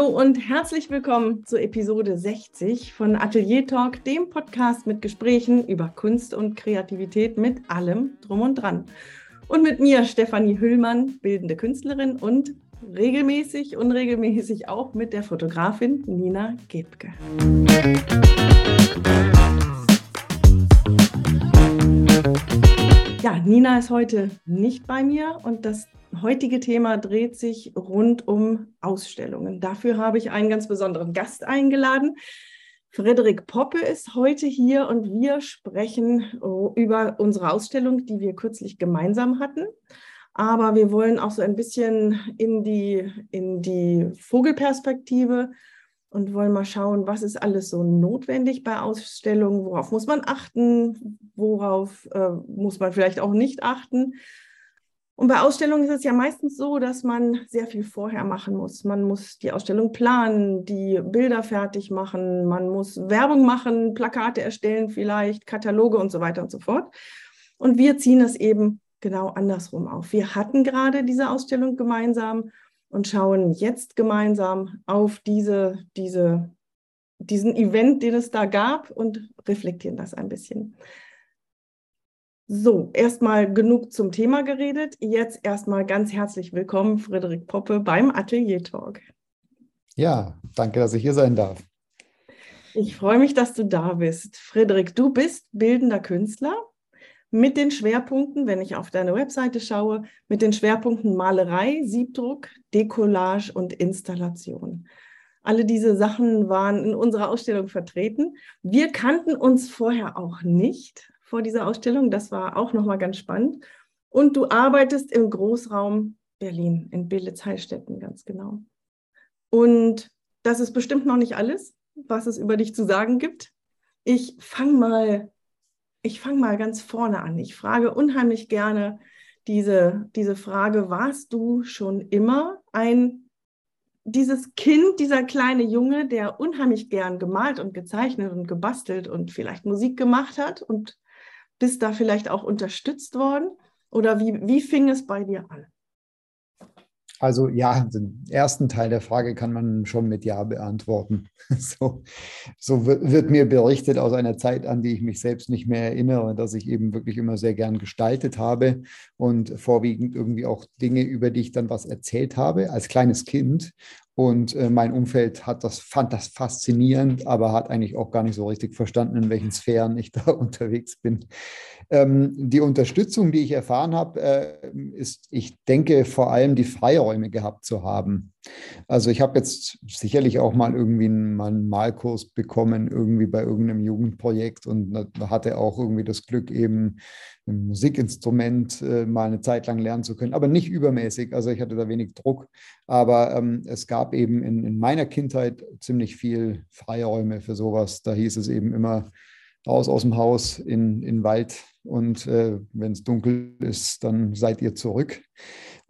Hallo und herzlich willkommen zur Episode 60 von Atelier Talk, dem Podcast mit Gesprächen über Kunst und Kreativität mit allem drum und dran. Und mit mir Stefanie Hüllmann, bildende Künstlerin und regelmäßig, unregelmäßig auch mit der Fotografin Nina Gebke. Ja, Nina ist heute nicht bei mir und das heutige Thema dreht sich rund um Ausstellungen. Dafür habe ich einen ganz besonderen Gast eingeladen. Frederik Poppe ist heute hier und wir sprechen über unsere Ausstellung, die wir kürzlich gemeinsam hatten. Aber wir wollen auch so ein bisschen in die, in die Vogelperspektive und wollen mal schauen, was ist alles so notwendig bei Ausstellungen, worauf muss man achten, worauf äh, muss man vielleicht auch nicht achten. Und bei Ausstellungen ist es ja meistens so, dass man sehr viel vorher machen muss. Man muss die Ausstellung planen, die Bilder fertig machen, man muss Werbung machen, Plakate erstellen vielleicht, Kataloge und so weiter und so fort. Und wir ziehen es eben genau andersrum auf. Wir hatten gerade diese Ausstellung gemeinsam und schauen jetzt gemeinsam auf diese, diese, diesen Event, den es da gab und reflektieren das ein bisschen. So, erstmal genug zum Thema geredet. Jetzt erstmal ganz herzlich willkommen, Frederik Poppe, beim Atelier Talk. Ja, danke, dass ich hier sein darf. Ich freue mich, dass du da bist. Frederik, du bist bildender Künstler mit den Schwerpunkten, wenn ich auf deine Webseite schaue, mit den Schwerpunkten Malerei, Siebdruck, Decollage und Installation. Alle diese Sachen waren in unserer Ausstellung vertreten. Wir kannten uns vorher auch nicht vor dieser Ausstellung. Das war auch nochmal ganz spannend. Und du arbeitest im Großraum Berlin, in Belitz-Heilstätten, ganz genau. Und das ist bestimmt noch nicht alles, was es über dich zu sagen gibt. Ich fange mal, ich fange mal ganz vorne an. Ich frage unheimlich gerne diese, diese Frage, warst du schon immer ein dieses Kind, dieser kleine Junge, der unheimlich gern gemalt und gezeichnet und gebastelt und vielleicht Musik gemacht hat und bist da vielleicht auch unterstützt worden? Oder wie, wie fing es bei dir an? Also ja, den ersten Teil der Frage kann man schon mit Ja beantworten. So, so wird mir berichtet aus einer Zeit, an die ich mich selbst nicht mehr erinnere, dass ich eben wirklich immer sehr gern gestaltet habe und vorwiegend irgendwie auch Dinge, über die ich dann was erzählt habe als kleines Kind. Und äh, mein Umfeld hat das, fand das faszinierend, aber hat eigentlich auch gar nicht so richtig verstanden, in welchen Sphären ich da unterwegs bin. Ähm, die Unterstützung, die ich erfahren habe, äh, ist, ich denke, vor allem die Freiräume gehabt zu haben. Also ich habe jetzt sicherlich auch mal irgendwie einen, einen Malkurs bekommen, irgendwie bei irgendeinem Jugendprojekt und hatte auch irgendwie das Glück, eben ein Musikinstrument äh, mal eine Zeit lang lernen zu können, aber nicht übermäßig. Also ich hatte da wenig Druck. Aber ähm, es gab eben in, in meiner Kindheit ziemlich viel Freiräume für sowas. Da hieß es eben immer, raus aus dem Haus in, in Wald und äh, wenn es dunkel ist, dann seid ihr zurück.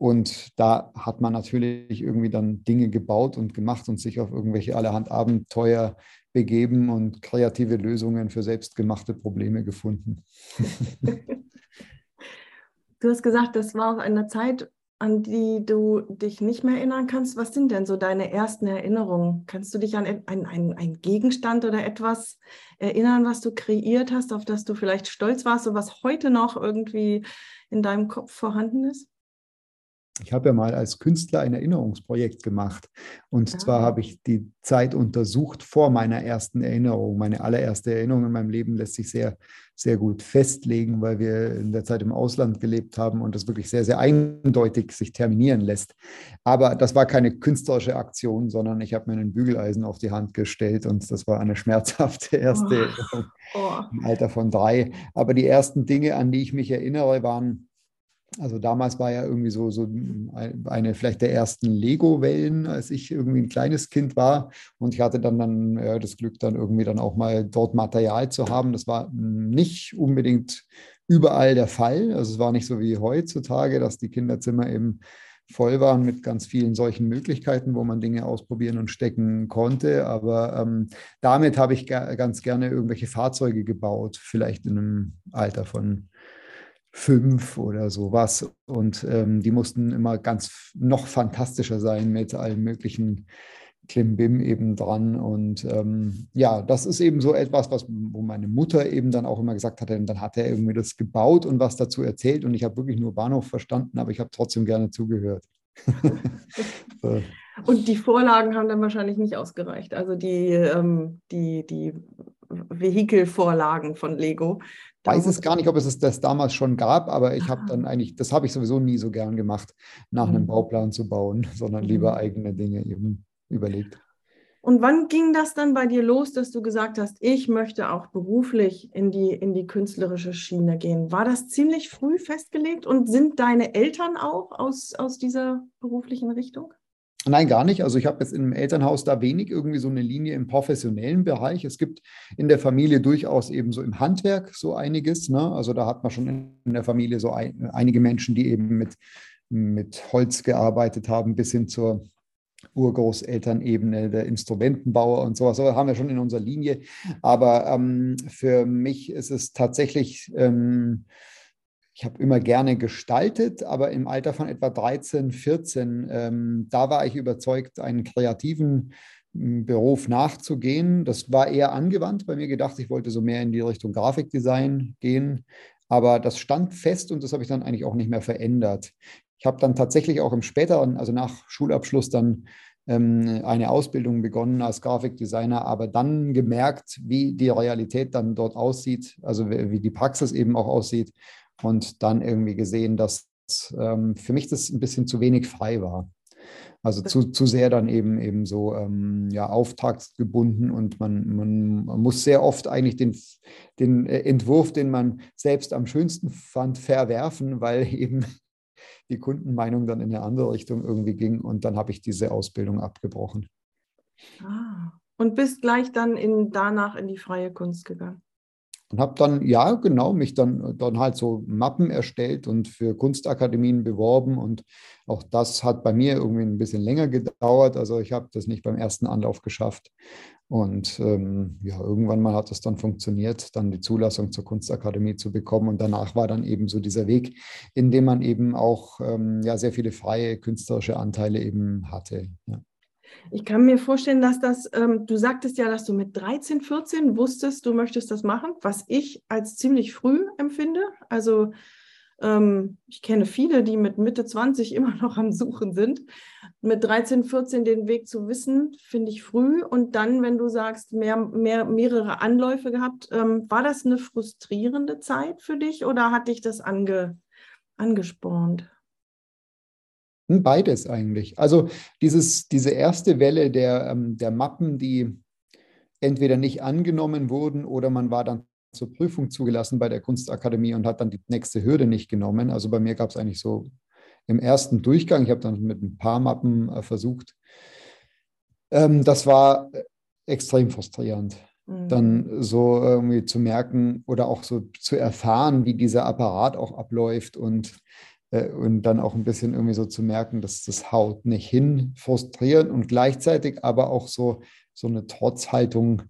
Und da hat man natürlich irgendwie dann Dinge gebaut und gemacht und sich auf irgendwelche allerhand Abenteuer begeben und kreative Lösungen für selbstgemachte Probleme gefunden. Du hast gesagt, das war auch eine Zeit, an die du dich nicht mehr erinnern kannst. Was sind denn so deine ersten Erinnerungen? Kannst du dich an einen, einen, Gegenstand oder etwas erinnern, was du kreiert hast, auf das du vielleicht stolz warst und was heute noch irgendwie in deinem Kopf vorhanden ist? Ich habe ja mal als Künstler ein Erinnerungsprojekt gemacht. Und ah. zwar habe ich die Zeit untersucht vor meiner ersten Erinnerung. Meine allererste Erinnerung in meinem Leben lässt sich sehr, sehr gut festlegen, weil wir in der Zeit im Ausland gelebt haben und das wirklich sehr, sehr eindeutig sich terminieren lässt. Aber das war keine künstlerische Aktion, sondern ich habe mir einen Bügeleisen auf die Hand gestellt und das war eine schmerzhafte erste oh. Erinnerung oh. im Alter von drei. Aber die ersten Dinge, an die ich mich erinnere, waren also damals war ja irgendwie so, so eine vielleicht der ersten Lego-Wellen, als ich irgendwie ein kleines Kind war. Und ich hatte dann, dann ja, das Glück, dann irgendwie dann auch mal dort Material zu haben. Das war nicht unbedingt überall der Fall. Also es war nicht so wie heutzutage, dass die Kinderzimmer eben voll waren mit ganz vielen solchen Möglichkeiten, wo man Dinge ausprobieren und stecken konnte. Aber ähm, damit habe ich ganz gerne irgendwelche Fahrzeuge gebaut, vielleicht in einem Alter von fünf oder sowas. Und ähm, die mussten immer ganz noch fantastischer sein mit allen möglichen Klimbim eben dran. Und ähm, ja, das ist eben so etwas, was, wo meine Mutter eben dann auch immer gesagt und dann hat er irgendwie das gebaut und was dazu erzählt. Und ich habe wirklich nur Bahnhof verstanden, aber ich habe trotzdem gerne zugehört. Und die Vorlagen haben dann wahrscheinlich nicht ausgereicht. Also die, ähm, die, die Vehikelvorlagen von Lego. Weiß es gar nicht, ob es das damals schon gab, aber ich habe dann eigentlich, das habe ich sowieso nie so gern gemacht, nach einem mhm. Bauplan zu bauen, sondern lieber mhm. eigene Dinge eben überlegt. Und wann ging das dann bei dir los, dass du gesagt hast, ich möchte auch beruflich in die, in die künstlerische Schiene gehen? War das ziemlich früh festgelegt und sind deine Eltern auch aus, aus dieser beruflichen Richtung? Nein, gar nicht. Also ich habe jetzt im Elternhaus da wenig irgendwie so eine Linie im professionellen Bereich. Es gibt in der Familie durchaus eben so im Handwerk so einiges. Ne? Also da hat man schon in der Familie so ein, einige Menschen, die eben mit, mit Holz gearbeitet haben, bis hin zur Urgroßelternebene, der Instrumentenbauer und sowas. So haben wir schon in unserer Linie. Aber ähm, für mich ist es tatsächlich... Ähm, ich habe immer gerne gestaltet, aber im Alter von etwa 13, 14, ähm, da war ich überzeugt, einen kreativen hm, Beruf nachzugehen. Das war eher angewandt bei mir gedacht. Ich wollte so mehr in die Richtung Grafikdesign gehen. Aber das stand fest und das habe ich dann eigentlich auch nicht mehr verändert. Ich habe dann tatsächlich auch im späteren, also nach Schulabschluss, dann ähm, eine Ausbildung begonnen als Grafikdesigner, aber dann gemerkt, wie die Realität dann dort aussieht, also wie die Praxis eben auch aussieht und dann irgendwie gesehen, dass ähm, für mich das ein bisschen zu wenig frei war. Also zu, zu sehr dann eben eben so ähm, ja, auftragsgebunden und man, man, man, muss sehr oft eigentlich den, den äh, Entwurf, den man selbst am schönsten fand, verwerfen, weil eben die Kundenmeinung dann in eine andere Richtung irgendwie ging und dann habe ich diese Ausbildung abgebrochen. Ah, und bist gleich dann in, danach in die freie Kunst gegangen? Und habe dann, ja, genau, mich dann, dann halt so Mappen erstellt und für Kunstakademien beworben. Und auch das hat bei mir irgendwie ein bisschen länger gedauert. Also ich habe das nicht beim ersten Anlauf geschafft. Und ähm, ja, irgendwann mal hat es dann funktioniert, dann die Zulassung zur Kunstakademie zu bekommen. Und danach war dann eben so dieser Weg, in dem man eben auch ähm, ja, sehr viele freie künstlerische Anteile eben hatte. Ja. Ich kann mir vorstellen, dass das, ähm, du sagtest ja, dass du mit 13, 14 wusstest, du möchtest das machen, was ich als ziemlich früh empfinde. Also ähm, ich kenne viele, die mit Mitte 20 immer noch am Suchen sind. Mit 13, 14 den Weg zu wissen, finde ich früh. Und dann, wenn du sagst, mehr, mehr, mehrere Anläufe gehabt, ähm, war das eine frustrierende Zeit für dich oder hat dich das ange, angespornt? Beides eigentlich. Also dieses, diese erste Welle der, ähm, der Mappen, die entweder nicht angenommen wurden oder man war dann zur Prüfung zugelassen bei der Kunstakademie und hat dann die nächste Hürde nicht genommen. Also bei mir gab es eigentlich so im ersten Durchgang, ich habe dann mit ein paar Mappen äh, versucht. Ähm, das war äh, extrem frustrierend. Mhm. Dann so irgendwie zu merken oder auch so zu erfahren, wie dieser Apparat auch abläuft und und dann auch ein bisschen irgendwie so zu merken, dass das haut nicht hin, frustrierend und gleichzeitig aber auch so, so eine Trotzhaltung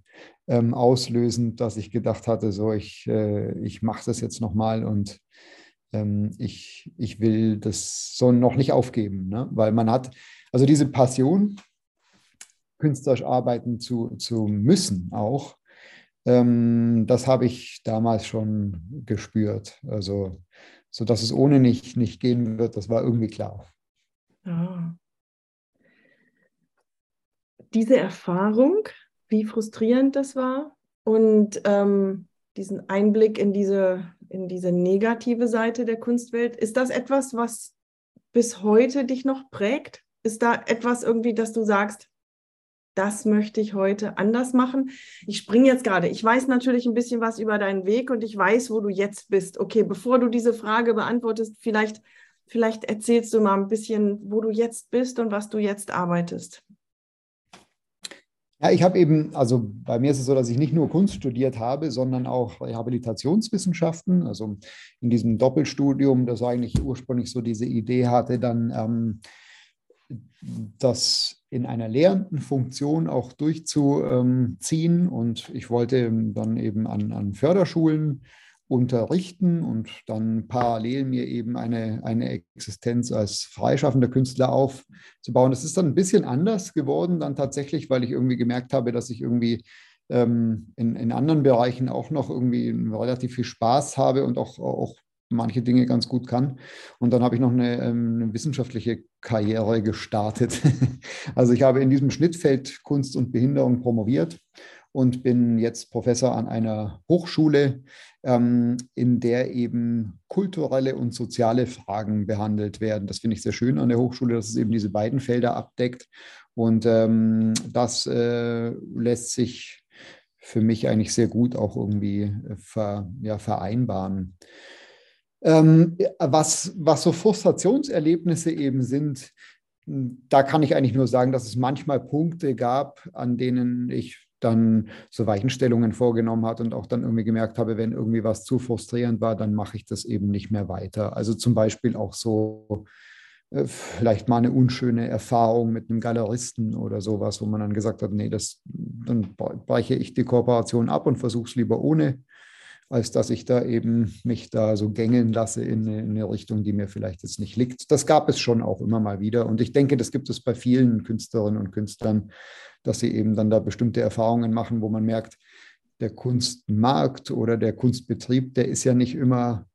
ähm, auslösend, dass ich gedacht hatte, so ich, äh, ich mache das jetzt nochmal und ähm, ich, ich will das so noch nicht aufgeben, ne? weil man hat, also diese Passion, künstlerisch arbeiten zu, zu müssen auch, ähm, das habe ich damals schon gespürt. Also sodass es ohne nicht, nicht gehen wird, das war irgendwie klar. Ja. Diese Erfahrung, wie frustrierend das war und ähm, diesen Einblick in diese, in diese negative Seite der Kunstwelt, ist das etwas, was bis heute dich noch prägt? Ist da etwas irgendwie, dass du sagst, das möchte ich heute anders machen. Ich springe jetzt gerade. Ich weiß natürlich ein bisschen was über deinen Weg und ich weiß, wo du jetzt bist. Okay, bevor du diese Frage beantwortest, vielleicht, vielleicht erzählst du mal ein bisschen, wo du jetzt bist und was du jetzt arbeitest. Ja, ich habe eben, also bei mir ist es so, dass ich nicht nur Kunst studiert habe, sondern auch Rehabilitationswissenschaften. Also in diesem Doppelstudium, das eigentlich ursprünglich so diese Idee hatte, dann ähm, das in einer lehrenden Funktion auch durchzuziehen. Und ich wollte dann eben an, an Förderschulen unterrichten und dann parallel mir eben eine, eine Existenz als freischaffender Künstler aufzubauen. Das ist dann ein bisschen anders geworden dann tatsächlich, weil ich irgendwie gemerkt habe, dass ich irgendwie ähm, in, in anderen Bereichen auch noch irgendwie relativ viel Spaß habe und auch, auch manche Dinge ganz gut kann. Und dann habe ich noch eine, ähm, eine wissenschaftliche Karriere gestartet. also ich habe in diesem Schnittfeld Kunst und Behinderung promoviert und bin jetzt Professor an einer Hochschule, ähm, in der eben kulturelle und soziale Fragen behandelt werden. Das finde ich sehr schön an der Hochschule, dass es eben diese beiden Felder abdeckt. Und ähm, das äh, lässt sich für mich eigentlich sehr gut auch irgendwie äh, ver, ja, vereinbaren. Ähm, was, was so Frustrationserlebnisse eben sind, da kann ich eigentlich nur sagen, dass es manchmal Punkte gab, an denen ich dann so Weichenstellungen vorgenommen hat und auch dann irgendwie gemerkt habe, wenn irgendwie was zu frustrierend war, dann mache ich das eben nicht mehr weiter. Also zum Beispiel auch so äh, vielleicht mal eine unschöne Erfahrung mit einem Galeristen oder sowas, wo man dann gesagt hat, nee, das, dann breche ich die Kooperation ab und versuche es lieber ohne als dass ich da eben mich da so gängeln lasse in eine, in eine, Richtung, die mir vielleicht jetzt nicht liegt. Das gab es schon auch immer mal wieder. Und ich denke, das gibt es bei vielen Künstlerinnen und Künstlern, dass sie eben dann da bestimmte Erfahrungen machen, wo man merkt, der Kunstmarkt oder der Kunstbetrieb, der ist ja nicht immer,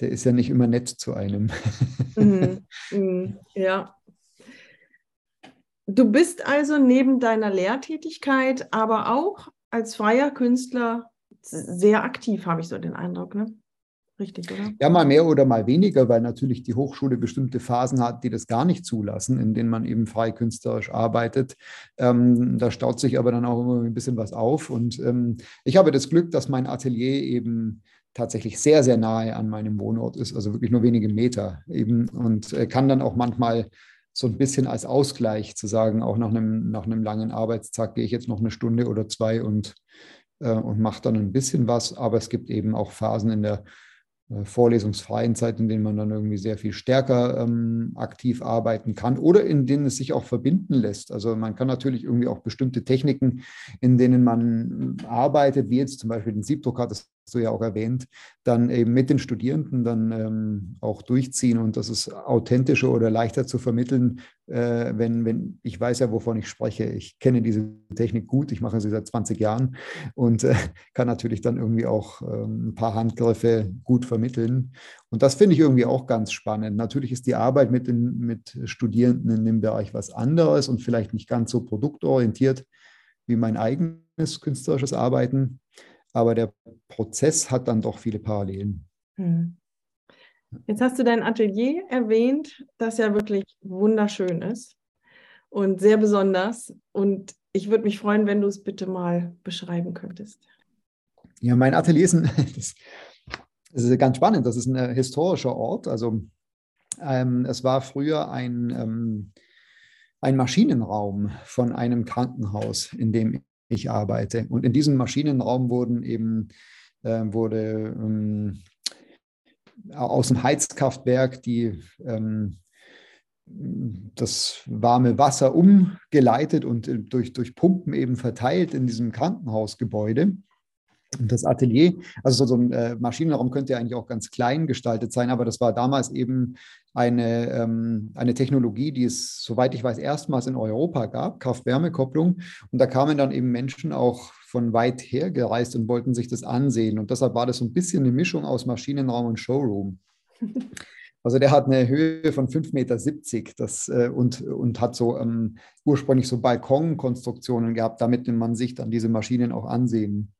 der ist ja nicht immer nett zu einem. Mhm. Mhm. Ja. Du bist also neben deiner Lehrtätigkeit, aber auch als freier Künstler sehr aktiv, habe ich so den Eindruck. Ne? Richtig, oder? Ja, mal mehr oder mal weniger, weil natürlich die Hochschule bestimmte Phasen hat, die das gar nicht zulassen, in denen man eben frei künstlerisch arbeitet. Ähm, da staut sich aber dann auch immer ein bisschen was auf. Und ähm, ich habe das Glück, dass mein Atelier eben tatsächlich sehr, sehr nahe an meinem Wohnort ist, also wirklich nur wenige Meter eben und äh, kann dann auch manchmal so ein bisschen als Ausgleich zu sagen, auch nach einem, nach einem langen Arbeitstag gehe ich jetzt noch eine Stunde oder zwei und äh, und macht dann ein bisschen was. Aber es gibt eben auch Phasen in der äh, vorlesungsfreien Zeit, in denen man dann irgendwie sehr viel stärker ähm, aktiv arbeiten kann oder in denen es sich auch verbinden lässt. Also man kann natürlich irgendwie auch bestimmte Techniken, in denen man arbeitet, wie jetzt zum Beispiel den Siebdruck hat es du ja auch erwähnt, dann eben mit den Studierenden dann ähm, auch durchziehen und das ist authentischer oder leichter zu vermitteln, äh, wenn, wenn ich weiß ja, wovon ich spreche. Ich kenne diese Technik gut, ich mache sie seit 20 Jahren und äh, kann natürlich dann irgendwie auch ähm, ein paar Handgriffe gut vermitteln. Und das finde ich irgendwie auch ganz spannend. Natürlich ist die Arbeit mit, den, mit Studierenden in dem Bereich was anderes und vielleicht nicht ganz so produktorientiert wie mein eigenes künstlerisches Arbeiten aber der Prozess hat dann doch viele Parallelen. Hm. Jetzt hast du dein Atelier erwähnt, das ja wirklich wunderschön ist und sehr besonders. Und ich würde mich freuen, wenn du es bitte mal beschreiben könntest. Ja, mein Atelier ist, ein, das, ist ganz spannend. Das ist ein äh, historischer Ort. Also ähm, es war früher ein, ähm, ein Maschinenraum von einem Krankenhaus, in dem ich arbeite. Und in diesem Maschinenraum wurden eben, äh, wurde ähm, aus dem Heizkraftwerk die, ähm, das warme Wasser umgeleitet und äh, durch, durch Pumpen eben verteilt in diesem Krankenhausgebäude. Und das Atelier, also so ein äh, Maschinenraum könnte ja eigentlich auch ganz klein gestaltet sein, aber das war damals eben eine, ähm, eine Technologie, die es, soweit ich weiß, erstmals in Europa gab, Kraft-Wärme-Kopplung. Und da kamen dann eben Menschen auch von weit her gereist und wollten sich das ansehen. Und deshalb war das so ein bisschen eine Mischung aus Maschinenraum und Showroom. Also der hat eine Höhe von 5,70 Meter das, äh, und, und hat so ähm, ursprünglich so Balkonkonstruktionen gehabt, damit man sich dann diese Maschinen auch ansehen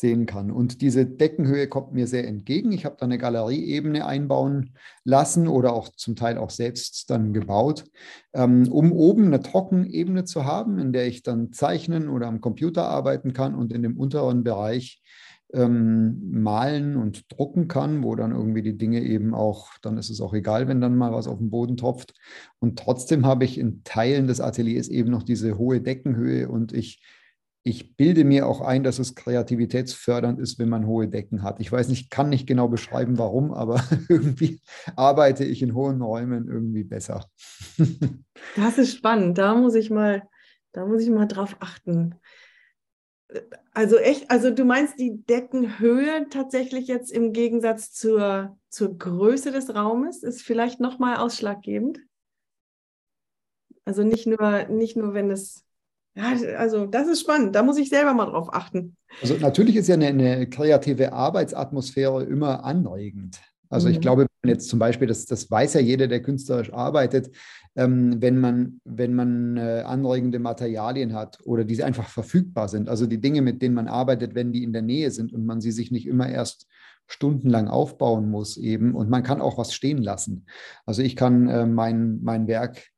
sehen kann. Und diese Deckenhöhe kommt mir sehr entgegen. Ich habe da eine Galerieebene einbauen lassen oder auch zum Teil auch selbst dann gebaut, ähm, um oben eine Trockenebene zu haben, in der ich dann zeichnen oder am Computer arbeiten kann und in dem unteren Bereich ähm, malen und drucken kann, wo dann irgendwie die Dinge eben auch, dann ist es auch egal, wenn dann mal was auf den Boden tropft. Und trotzdem habe ich in Teilen des Ateliers eben noch diese hohe Deckenhöhe und ich ich bilde mir auch ein, dass es kreativitätsfördernd ist, wenn man hohe Decken hat. Ich weiß nicht, kann nicht genau beschreiben, warum, aber irgendwie arbeite ich in hohen Räumen irgendwie besser. Das ist spannend. Da muss ich mal, da muss ich mal drauf achten. Also echt, also du meinst die Deckenhöhe tatsächlich jetzt im Gegensatz zur, zur Größe des Raumes ist vielleicht nochmal ausschlaggebend? Also nicht nur, nicht nur, wenn es, ja, also das ist spannend, da muss ich selber mal drauf achten. Also natürlich ist ja eine, eine kreative Arbeitsatmosphäre immer anregend. Also ich mhm. glaube, jetzt zum Beispiel, das, das weiß ja jeder, der künstlerisch arbeitet, ähm, wenn man, wenn man äh, anregende Materialien hat oder die einfach verfügbar sind. Also die Dinge, mit denen man arbeitet, wenn die in der Nähe sind und man sie sich nicht immer erst stundenlang aufbauen muss eben. Und man kann auch was stehen lassen. Also ich kann äh, mein, mein Werk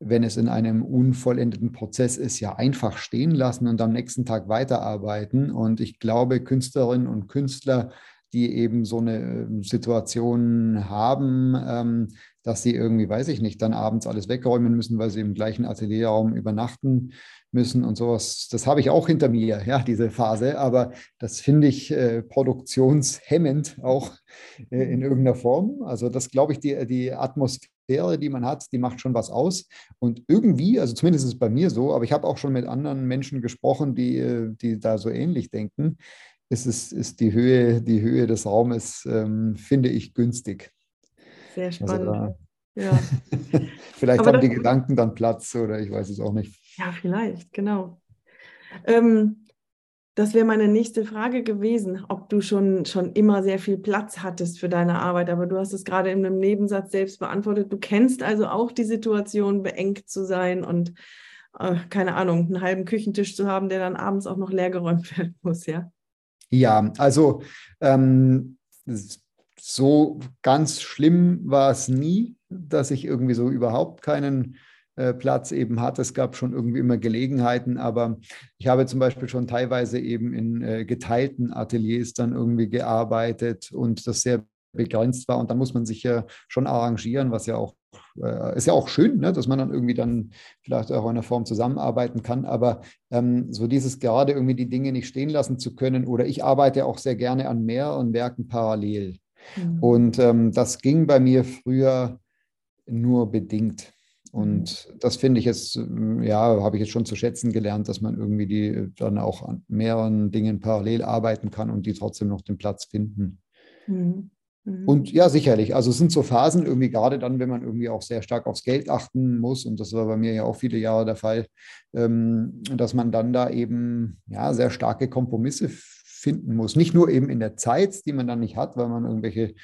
wenn es in einem unvollendeten Prozess ist, ja einfach stehen lassen und am nächsten Tag weiterarbeiten. Und ich glaube, Künstlerinnen und Künstler die eben so eine ähm, Situation haben, ähm, dass sie irgendwie, weiß ich nicht, dann abends alles wegräumen müssen, weil sie im gleichen Atelierraum übernachten müssen und sowas. Das habe ich auch hinter mir, ja, diese Phase. Aber das finde ich äh, produktionshemmend auch äh, in irgendeiner Form. Also das glaube ich, die, die Atmosphäre, die man hat, die macht schon was aus. Und irgendwie, also zumindest ist es bei mir so, aber ich habe auch schon mit anderen Menschen gesprochen, die, äh, die da so ähnlich denken ist, es, ist die, Höhe, die Höhe des Raumes, ähm, finde ich, günstig. Sehr also spannend. Also da, ja. vielleicht Aber haben die Gedanken dann Platz oder ich weiß es auch nicht. Ja, vielleicht, genau. Ähm, das wäre meine nächste Frage gewesen, ob du schon, schon immer sehr viel Platz hattest für deine Arbeit. Aber du hast es gerade in einem Nebensatz selbst beantwortet. Du kennst also auch die Situation, beengt zu sein und äh, keine Ahnung, einen halben Küchentisch zu haben, der dann abends auch noch leergeräumt werden muss, ja? Ja, also ähm, so ganz schlimm war es nie, dass ich irgendwie so überhaupt keinen Platz eben hatte. Es gab schon irgendwie immer Gelegenheiten, aber ich habe zum Beispiel schon teilweise eben in äh, geteilten Ateliers dann irgendwie gearbeitet und das sehr begrenzt war. Und dann muss man sich ja schon arrangieren, was ja auch äh, ist ja auch schön, ne, dass man dann irgendwie dann vielleicht auch in einer Form zusammenarbeiten kann. Aber ähm, so dieses gerade irgendwie die Dinge nicht stehen lassen zu können oder ich arbeite auch sehr gerne an mehreren Werken parallel. Mhm. Und ähm, das ging bei mir früher nur bedingt. Und mhm. das finde ich jetzt, ja, habe ich jetzt schon zu schätzen gelernt, dass man irgendwie die dann auch an mehreren Dingen parallel arbeiten kann und die trotzdem noch den Platz finden. Mhm. Mhm. Und ja, sicherlich. Also es sind so Phasen, irgendwie gerade dann, wenn man irgendwie auch sehr stark aufs Geld achten muss, und das war bei mir ja auch viele Jahre der Fall, ähm, dass man dann da eben ja sehr starke Kompromisse finden muss. Nicht nur eben in der Zeit, die man dann nicht hat, weil man irgendwelche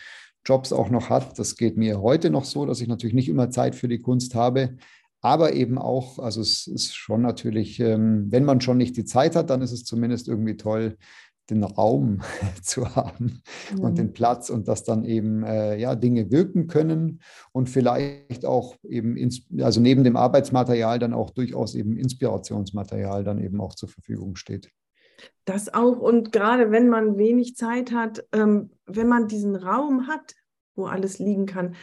Jobs auch noch hat. Das geht mir heute noch so, dass ich natürlich nicht immer Zeit für die Kunst habe. Aber eben auch, also es ist schon natürlich, ähm, wenn man schon nicht die Zeit hat, dann ist es zumindest irgendwie toll, den Raum zu haben mhm. und den Platz und dass dann eben äh, ja, Dinge wirken können und vielleicht auch eben, ins, also neben dem Arbeitsmaterial dann auch durchaus eben Inspirationsmaterial dann eben auch zur Verfügung steht. Das auch und gerade wenn man wenig Zeit hat, ähm, wenn man diesen Raum hat, wo alles liegen kann,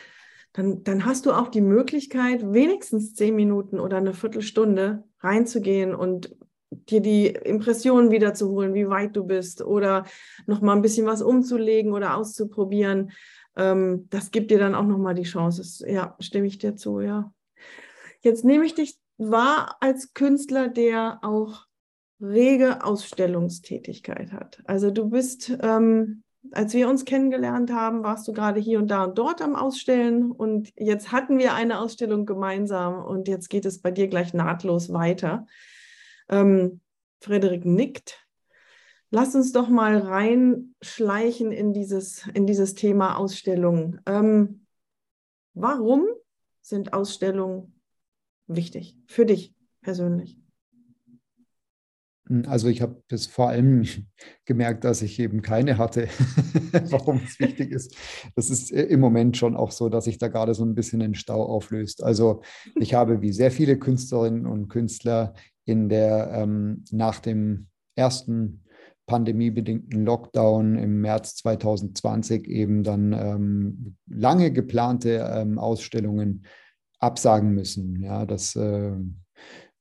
dann, dann hast du auch die Möglichkeit, wenigstens zehn Minuten oder eine Viertelstunde reinzugehen und dir die Impressionen wiederzuholen, wie weit du bist oder noch mal ein bisschen was umzulegen oder auszuprobieren. Ähm, das gibt dir dann auch noch mal die Chance. Ja, stimme ich dir zu, ja. Jetzt nehme ich dich wahr als Künstler, der auch rege Ausstellungstätigkeit hat. Also du bist, ähm, als wir uns kennengelernt haben, warst du gerade hier und da und dort am Ausstellen und jetzt hatten wir eine Ausstellung gemeinsam und jetzt geht es bei dir gleich nahtlos weiter. Ähm, Frederik nickt. Lass uns doch mal reinschleichen in dieses, in dieses Thema Ausstellungen. Ähm, warum sind Ausstellungen wichtig für dich persönlich? Also ich habe es vor allem gemerkt, dass ich eben keine hatte, warum es wichtig ist. Das ist äh, im Moment schon auch so, dass sich da gerade so ein bisschen ein Stau auflöst. Also ich habe wie sehr viele Künstlerinnen und Künstler in der ähm, nach dem ersten pandemiebedingten Lockdown im März 2020 eben dann ähm, lange geplante ähm, Ausstellungen absagen müssen. Ja, das äh,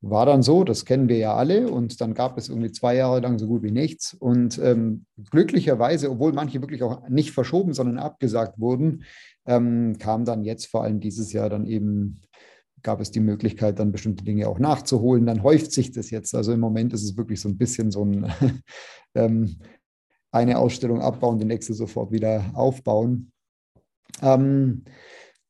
war dann so, das kennen wir ja alle. Und dann gab es irgendwie zwei Jahre lang so gut wie nichts. Und ähm, glücklicherweise, obwohl manche wirklich auch nicht verschoben, sondern abgesagt wurden, ähm, kam dann jetzt vor allem dieses Jahr dann eben gab es die Möglichkeit, dann bestimmte Dinge auch nachzuholen. Dann häuft sich das jetzt. Also im Moment ist es wirklich so ein bisschen so ein ähm, eine Ausstellung abbauen, die nächste sofort wieder aufbauen. Ähm,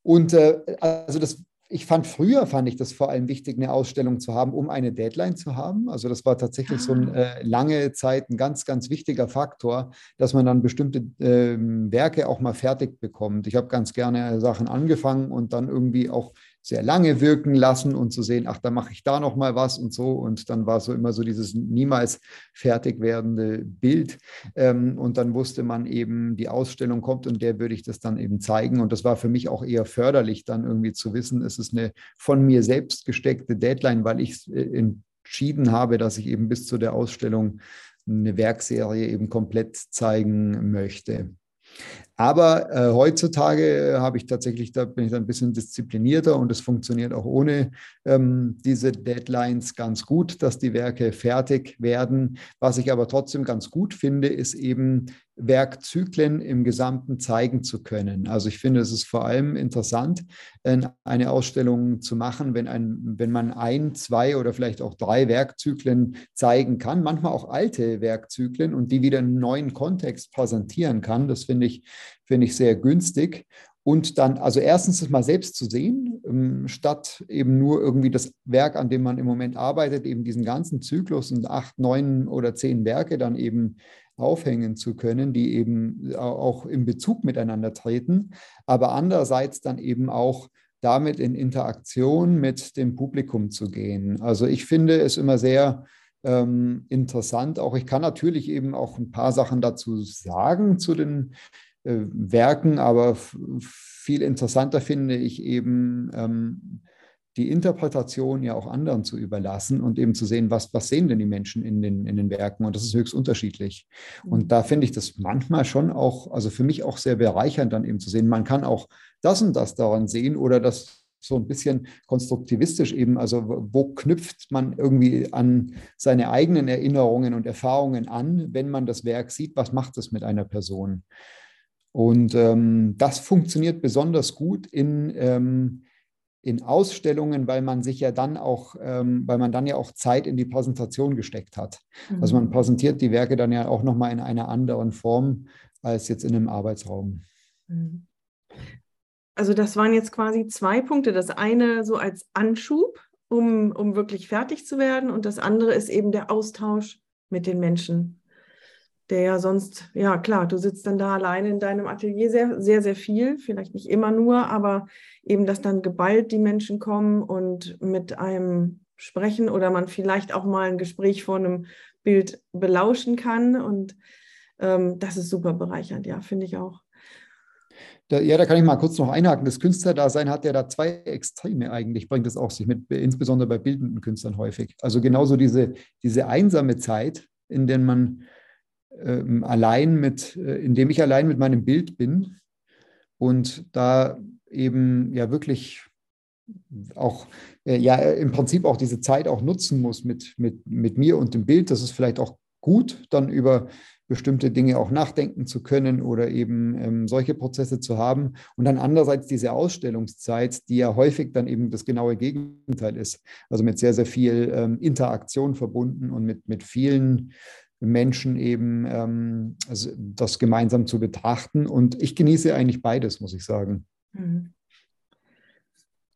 und äh, also das ich fand früher, fand ich das vor allem wichtig, eine Ausstellung zu haben, um eine Deadline zu haben. Also das war tatsächlich ah. so eine äh, lange Zeit ein ganz, ganz wichtiger Faktor, dass man dann bestimmte äh, Werke auch mal fertig bekommt. Ich habe ganz gerne Sachen angefangen und dann irgendwie auch sehr lange wirken lassen und zu sehen, ach, da mache ich da noch mal was und so. Und dann war so immer so dieses niemals fertig werdende Bild. Ähm, und dann wusste man eben, die Ausstellung kommt und der würde ich das dann eben zeigen. Und das war für mich auch eher förderlich, dann irgendwie zu wissen, es ist eine von mir selbst gesteckte Deadline, weil ich äh, entschieden habe, dass ich eben bis zu der Ausstellung eine Werkserie eben komplett zeigen möchte. Aber äh, heutzutage habe ich tatsächlich, da bin ich ein bisschen disziplinierter und es funktioniert auch ohne ähm, diese Deadlines ganz gut, dass die Werke fertig werden. Was ich aber trotzdem ganz gut finde, ist eben Werkzyklen im Gesamten zeigen zu können. Also ich finde, es ist vor allem interessant, eine Ausstellung zu machen, wenn, ein, wenn man ein, zwei oder vielleicht auch drei Werkzyklen zeigen kann, manchmal auch alte Werkzyklen und die wieder in einen neuen Kontext präsentieren kann. Das finde ich, finde ich sehr günstig. Und dann, also erstens es mal selbst zu sehen, ähm, statt eben nur irgendwie das Werk, an dem man im Moment arbeitet, eben diesen ganzen Zyklus und acht, neun oder zehn Werke dann eben aufhängen zu können, die eben auch in Bezug miteinander treten, aber andererseits dann eben auch damit in Interaktion mit dem Publikum zu gehen. Also ich finde es immer sehr ähm, interessant. Auch ich kann natürlich eben auch ein paar Sachen dazu sagen zu den Werken, aber viel interessanter finde ich eben ähm, die Interpretation ja auch anderen zu überlassen und eben zu sehen, was, was sehen denn die Menschen in den, in den Werken. Und das ist höchst unterschiedlich. Und mhm. da finde ich das manchmal schon auch, also für mich auch sehr bereichernd, dann eben zu sehen, man kann auch das und das daran sehen oder das so ein bisschen konstruktivistisch eben, also wo knüpft man irgendwie an seine eigenen Erinnerungen und Erfahrungen an, wenn man das Werk sieht, was macht es mit einer Person? Und ähm, das funktioniert besonders gut in, ähm, in Ausstellungen, weil man sich ja dann auch, ähm, weil man dann ja auch Zeit in die Präsentation gesteckt hat. Mhm. Also man mhm. präsentiert die Werke dann ja auch nochmal in einer anderen Form als jetzt in einem Arbeitsraum. Mhm. Also das waren jetzt quasi zwei Punkte. Das eine so als Anschub, um, um wirklich fertig zu werden und das andere ist eben der Austausch mit den Menschen der ja sonst, ja klar, du sitzt dann da alleine in deinem Atelier sehr, sehr, sehr viel, vielleicht nicht immer nur, aber eben, dass dann geballt die Menschen kommen und mit einem sprechen oder man vielleicht auch mal ein Gespräch vor einem Bild belauschen kann und ähm, das ist super bereichernd, ja, finde ich auch. Da, ja, da kann ich mal kurz noch einhaken. Das Künstlerdasein hat ja da zwei Extreme eigentlich, bringt es auch sich mit, insbesondere bei bildenden Künstlern häufig. Also genauso diese, diese einsame Zeit, in der man ähm, allein mit, äh, indem ich allein mit meinem Bild bin und da eben ja wirklich auch äh, ja im Prinzip auch diese Zeit auch nutzen muss mit, mit, mit mir und dem Bild. Das ist vielleicht auch gut, dann über bestimmte Dinge auch nachdenken zu können oder eben ähm, solche Prozesse zu haben. Und dann andererseits diese Ausstellungszeit, die ja häufig dann eben das genaue Gegenteil ist. Also mit sehr, sehr viel ähm, Interaktion verbunden und mit, mit vielen Menschen eben ähm, also das gemeinsam zu betrachten. Und ich genieße eigentlich beides, muss ich sagen. Mhm.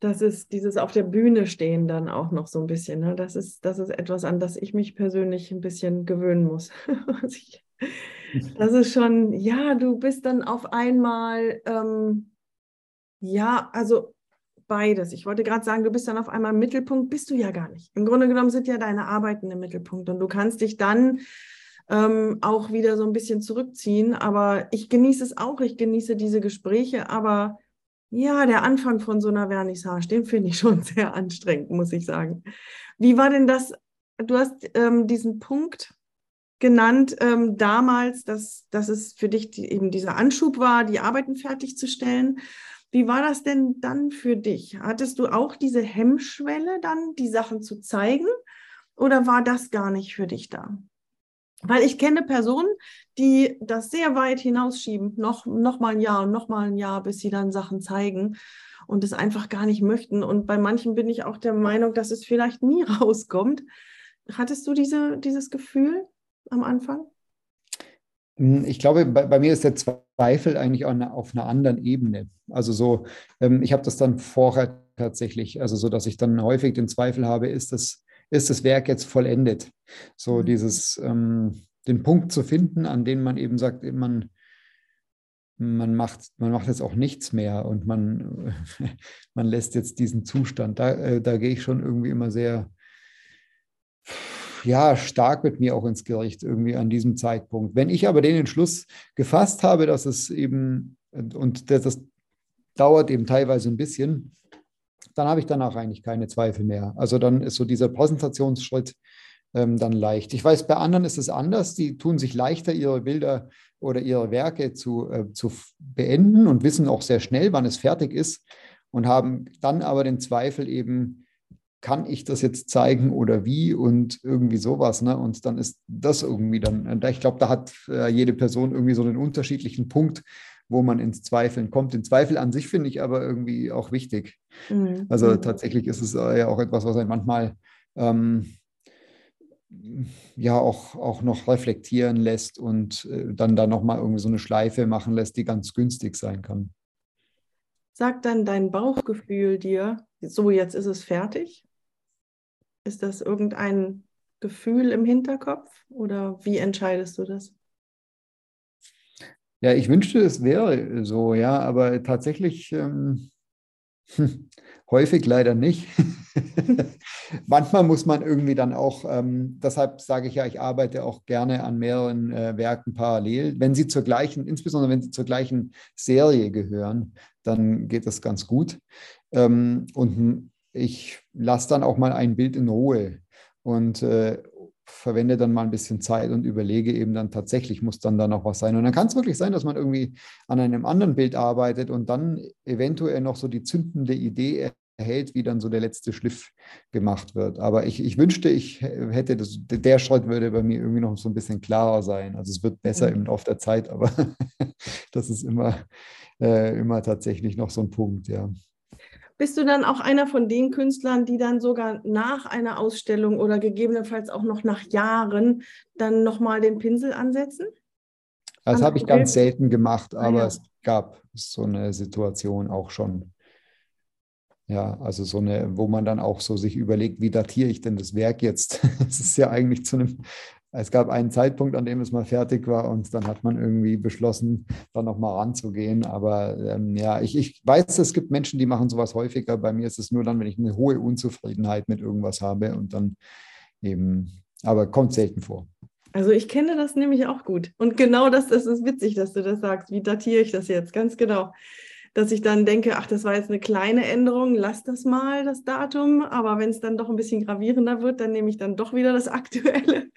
Das ist dieses auf der Bühne stehen dann auch noch so ein bisschen. Ne? Das, ist, das ist etwas, an das ich mich persönlich ein bisschen gewöhnen muss. das ist schon, ja, du bist dann auf einmal, ähm, ja, also beides. Ich wollte gerade sagen, du bist dann auf einmal im Mittelpunkt, bist du ja gar nicht. Im Grunde genommen sind ja deine Arbeiten im Mittelpunkt und du kannst dich dann ähm, auch wieder so ein bisschen zurückziehen. Aber ich genieße es auch, ich genieße diese Gespräche, aber ja, der Anfang von so einer Vernissage, den finde ich schon sehr anstrengend, muss ich sagen. Wie war denn das? Du hast ähm, diesen Punkt genannt ähm, damals, dass, dass es für dich die, eben dieser Anschub war, die Arbeiten fertigzustellen. Wie war das denn dann für dich? Hattest du auch diese Hemmschwelle dann, die Sachen zu zeigen? Oder war das gar nicht für dich da? Weil ich kenne Personen, die das sehr weit hinausschieben, noch, noch mal ein Jahr und noch mal ein Jahr, bis sie dann Sachen zeigen und es einfach gar nicht möchten. Und bei manchen bin ich auch der Meinung, dass es vielleicht nie rauskommt. Hattest du diese, dieses Gefühl am Anfang? Hm, ich glaube, bei, bei, mir ist der Zweifel eigentlich auf einer anderen Ebene. Also so, ähm, ich habe das dann vorher tatsächlich, also so, dass ich dann häufig den Zweifel habe, ist das, ist das Werk jetzt vollendet? So mhm. dieses, ähm, den Punkt zu finden, an dem man eben sagt, man, man macht, man macht jetzt auch nichts mehr und man, man lässt jetzt diesen Zustand. Da, äh, da gehe ich schon irgendwie immer sehr, ja, stark mit mir auch ins Gericht irgendwie an diesem Zeitpunkt. Wenn ich aber den Entschluss gefasst habe, dass es eben, und das, das dauert eben teilweise ein bisschen, dann habe ich danach eigentlich keine Zweifel mehr. Also dann ist so dieser Präsentationsschritt ähm, dann leicht. Ich weiß, bei anderen ist es anders. Die tun sich leichter, ihre Bilder oder ihre Werke zu, äh, zu beenden und wissen auch sehr schnell, wann es fertig ist und haben dann aber den Zweifel eben, kann ich das jetzt zeigen oder wie und irgendwie sowas. Ne? Und dann ist das irgendwie dann, ich glaube, da hat äh, jede Person irgendwie so einen unterschiedlichen Punkt, wo man ins Zweifeln kommt. Den Zweifel an sich finde ich aber irgendwie auch wichtig. Mhm. Also mhm. tatsächlich ist es äh, ja auch etwas, was einen manchmal ähm, ja auch, auch noch reflektieren lässt und äh, dann da nochmal irgendwie so eine Schleife machen lässt, die ganz günstig sein kann. Sagt dann dein Bauchgefühl dir, so jetzt ist es fertig? Ist das irgendein Gefühl im Hinterkopf oder wie entscheidest du das? Ja, ich wünschte, es wäre so, ja, aber tatsächlich ähm, häufig leider nicht. Manchmal muss man irgendwie dann auch, ähm, deshalb sage ich ja, ich arbeite auch gerne an mehreren äh, Werken parallel. Wenn sie zur gleichen, insbesondere wenn sie zur gleichen Serie gehören, dann geht das ganz gut. Ähm, und ich lasse dann auch mal ein Bild in Ruhe und äh, verwende dann mal ein bisschen Zeit und überlege eben dann tatsächlich, muss dann da noch was sein. Und dann kann es wirklich sein, dass man irgendwie an einem anderen Bild arbeitet und dann eventuell noch so die zündende Idee erhält, wie dann so der letzte Schliff gemacht wird. Aber ich, ich wünschte, ich hätte das, der Schritt würde bei mir irgendwie noch so ein bisschen klarer sein. Also es wird besser mhm. im Laufe der Zeit, aber das ist immer, äh, immer tatsächlich noch so ein Punkt, ja. Bist du dann auch einer von den Künstlern, die dann sogar nach einer Ausstellung oder gegebenenfalls auch noch nach Jahren dann nochmal den Pinsel ansetzen? Das habe ich ganz selten gemacht, aber ah, ja. es gab so eine Situation auch schon. Ja, also so eine, wo man dann auch so sich überlegt, wie datiere ich denn das Werk jetzt? Es ist ja eigentlich zu einem es gab einen Zeitpunkt, an dem es mal fertig war und dann hat man irgendwie beschlossen, da nochmal ranzugehen. Aber ähm, ja, ich, ich weiß, es gibt Menschen, die machen sowas häufiger. Bei mir ist es nur dann, wenn ich eine hohe Unzufriedenheit mit irgendwas habe und dann eben, aber kommt selten vor. Also ich kenne das nämlich auch gut. Und genau das, das ist witzig, dass du das sagst. Wie datiere ich das jetzt? Ganz genau. Dass ich dann denke, ach, das war jetzt eine kleine Änderung, lass das mal, das Datum. Aber wenn es dann doch ein bisschen gravierender wird, dann nehme ich dann doch wieder das Aktuelle.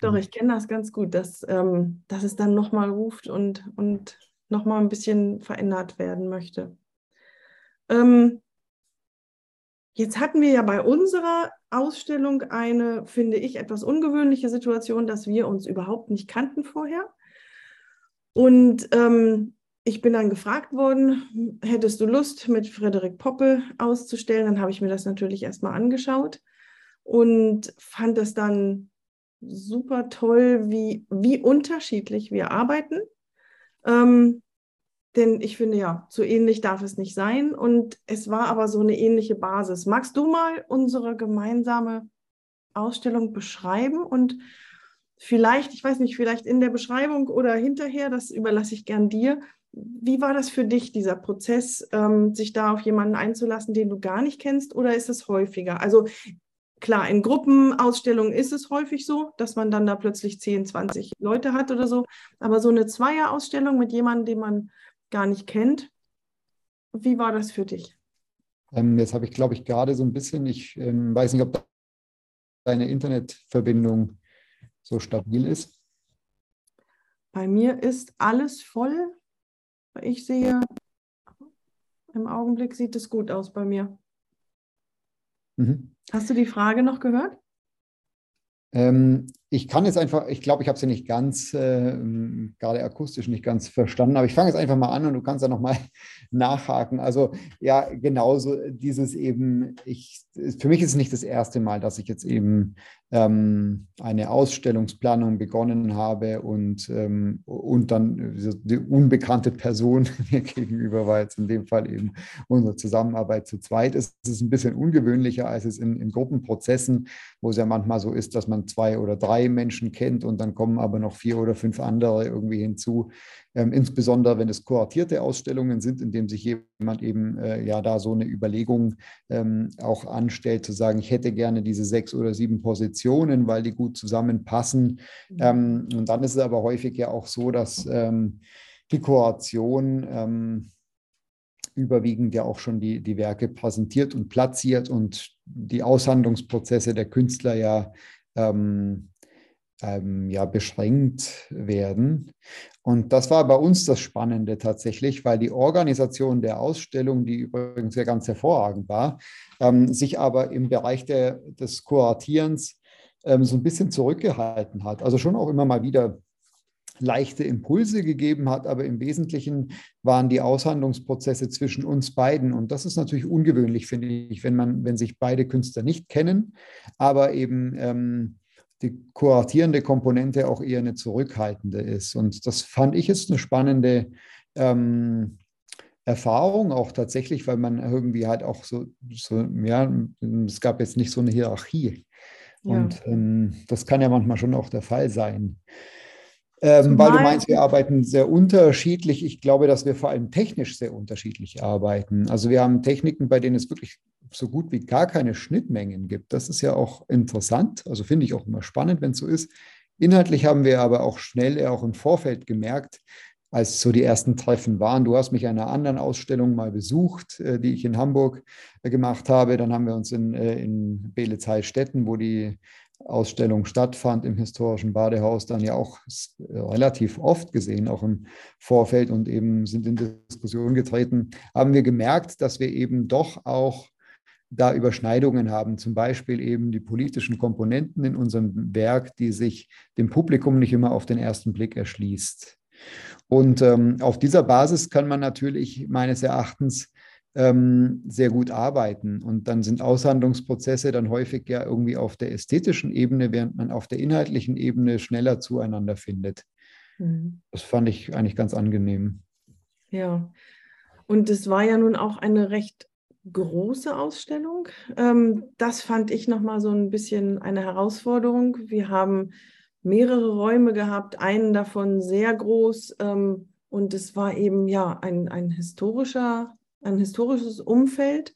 Doch, mhm. ich kenne das ganz gut, dass, ähm, dass es dann nochmal ruft und, und nochmal ein bisschen verändert werden möchte. Ähm, jetzt hatten wir ja bei unserer Ausstellung eine, finde ich, etwas ungewöhnliche Situation, dass wir uns überhaupt nicht kannten vorher. Und ähm, ich bin dann gefragt worden, hättest du Lust, mit Frederik Poppe auszustellen? Dann habe ich mir das natürlich erstmal angeschaut und fand das dann super toll, wie, wie unterschiedlich wir arbeiten. Ähm, denn ich finde ja, so ähnlich darf es nicht sein. Und es war aber so eine ähnliche Basis. Magst du mal unsere gemeinsame Ausstellung beschreiben und vielleicht, ich weiß nicht, vielleicht in der Beschreibung oder hinterher, das überlasse ich gern dir. Wie war das für dich, dieser Prozess, ähm, sich da auf jemanden einzulassen, den du gar nicht kennst, oder ist es häufiger? Also Klar, in Gruppenausstellungen ist es häufig so, dass man dann da plötzlich 10, 20 Leute hat oder so. Aber so eine Zweierausstellung mit jemandem, den man gar nicht kennt, wie war das für dich? Ähm, jetzt habe ich, glaube ich, gerade so ein bisschen, ich ähm, weiß nicht, ob deine Internetverbindung so stabil ist. Bei mir ist alles voll. Ich sehe, im Augenblick sieht es gut aus bei mir. Mhm. Hast du die Frage noch gehört? Ähm, ich kann jetzt einfach, ich glaube, ich habe sie nicht ganz, äh, gerade akustisch nicht ganz verstanden, aber ich fange jetzt einfach mal an und du kannst ja nochmal nachhaken. Also ja, genauso dieses eben, ich, für mich ist es nicht das erste Mal, dass ich jetzt eben ähm, eine Ausstellungsplanung begonnen habe und, ähm, und dann die unbekannte Person mir gegenüber war jetzt in dem Fall eben unsere Zusammenarbeit zu zweit. Es ist ein bisschen ungewöhnlicher als es in, in Gruppenprozessen, wo es ja manchmal so ist, dass man zwei oder drei Menschen kennt und dann kommen aber noch vier oder fünf andere irgendwie hinzu. Ähm, insbesondere wenn es kuratierte Ausstellungen sind, in dem sich jemand eben äh, ja da so eine Überlegung ähm, auch anstellt, zu sagen, ich hätte gerne diese sechs oder sieben Positionen, weil die gut zusammenpassen. Mhm. Ähm, und dann ist es aber häufig ja auch so, dass ähm, die Kuration ähm, überwiegend ja auch schon die, die Werke präsentiert und platziert und die Aushandlungsprozesse der Künstler ja ähm, ähm, ja, beschränkt werden. Und das war bei uns das Spannende tatsächlich, weil die Organisation der Ausstellung, die übrigens ja ganz hervorragend war, ähm, sich aber im Bereich der, des Kuratierens ähm, so ein bisschen zurückgehalten hat. Also schon auch immer mal wieder leichte Impulse gegeben hat, aber im Wesentlichen waren die Aushandlungsprozesse zwischen uns beiden. Und das ist natürlich ungewöhnlich, finde ich, wenn man, wenn sich beide Künstler nicht kennen, aber eben ähm, die kuratierende Komponente auch eher eine zurückhaltende ist. Und das fand ich jetzt eine spannende ähm, Erfahrung, auch tatsächlich, weil man irgendwie halt auch so, so, ja, es gab jetzt nicht so eine Hierarchie. Ja. Und ähm, das kann ja manchmal schon auch der Fall sein. Ähm, weil du meinst, wir arbeiten sehr unterschiedlich. Ich glaube, dass wir vor allem technisch sehr unterschiedlich arbeiten. Also wir haben Techniken, bei denen es wirklich so gut wie gar keine Schnittmengen gibt. Das ist ja auch interessant, also finde ich auch immer spannend, wenn es so ist. Inhaltlich haben wir aber auch schnell, auch im Vorfeld gemerkt, als so die ersten Treffen waren. Du hast mich an einer anderen Ausstellung mal besucht, äh, die ich in Hamburg äh, gemacht habe. Dann haben wir uns in, äh, in Beelitz-Heilstätten, wo die Ausstellung stattfand im historischen Badehaus, dann ja auch relativ oft gesehen, auch im Vorfeld und eben sind in Diskussion getreten, haben wir gemerkt, dass wir eben doch auch da Überschneidungen haben, zum Beispiel eben die politischen Komponenten in unserem Werk, die sich dem Publikum nicht immer auf den ersten Blick erschließt. Und ähm, auf dieser Basis kann man natürlich meines Erachtens ähm, sehr gut arbeiten. Und dann sind Aushandlungsprozesse dann häufig ja irgendwie auf der ästhetischen Ebene, während man auf der inhaltlichen Ebene schneller zueinander findet. Mhm. Das fand ich eigentlich ganz angenehm. Ja, und es war ja nun auch eine recht große Ausstellung. Ähm, das fand ich nochmal so ein bisschen eine Herausforderung. Wir haben mehrere Räume gehabt, einen davon sehr groß ähm, und es war eben ja ein, ein historischer, ein historisches Umfeld.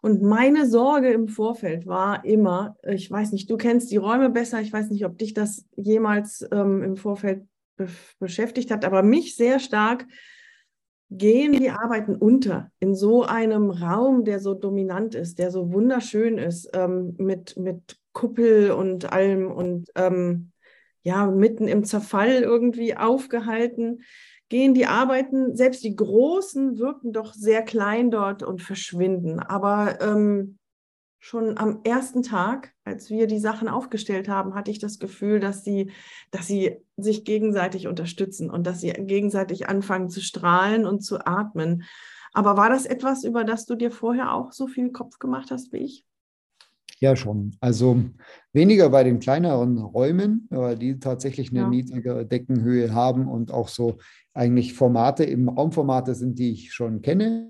Und meine Sorge im Vorfeld war immer, ich weiß nicht, du kennst die Räume besser, ich weiß nicht, ob dich das jemals ähm, im Vorfeld be beschäftigt hat, aber mich sehr stark, gehen die Arbeiten unter in so einem Raum, der so dominant ist, der so wunderschön ist, ähm, mit, mit Kuppel und allem und ähm, ja, mitten im Zerfall irgendwie aufgehalten, gehen die Arbeiten, selbst die großen, wirken doch sehr klein dort und verschwinden. Aber ähm, schon am ersten Tag, als wir die Sachen aufgestellt haben, hatte ich das Gefühl, dass sie, dass sie sich gegenseitig unterstützen und dass sie gegenseitig anfangen zu strahlen und zu atmen. Aber war das etwas, über das du dir vorher auch so viel Kopf gemacht hast wie ich? Ja, schon. Also weniger bei den kleineren Räumen, weil die tatsächlich eine ja. niedrigere Deckenhöhe haben und auch so eigentlich Formate im Raumformate sind, die ich schon kenne.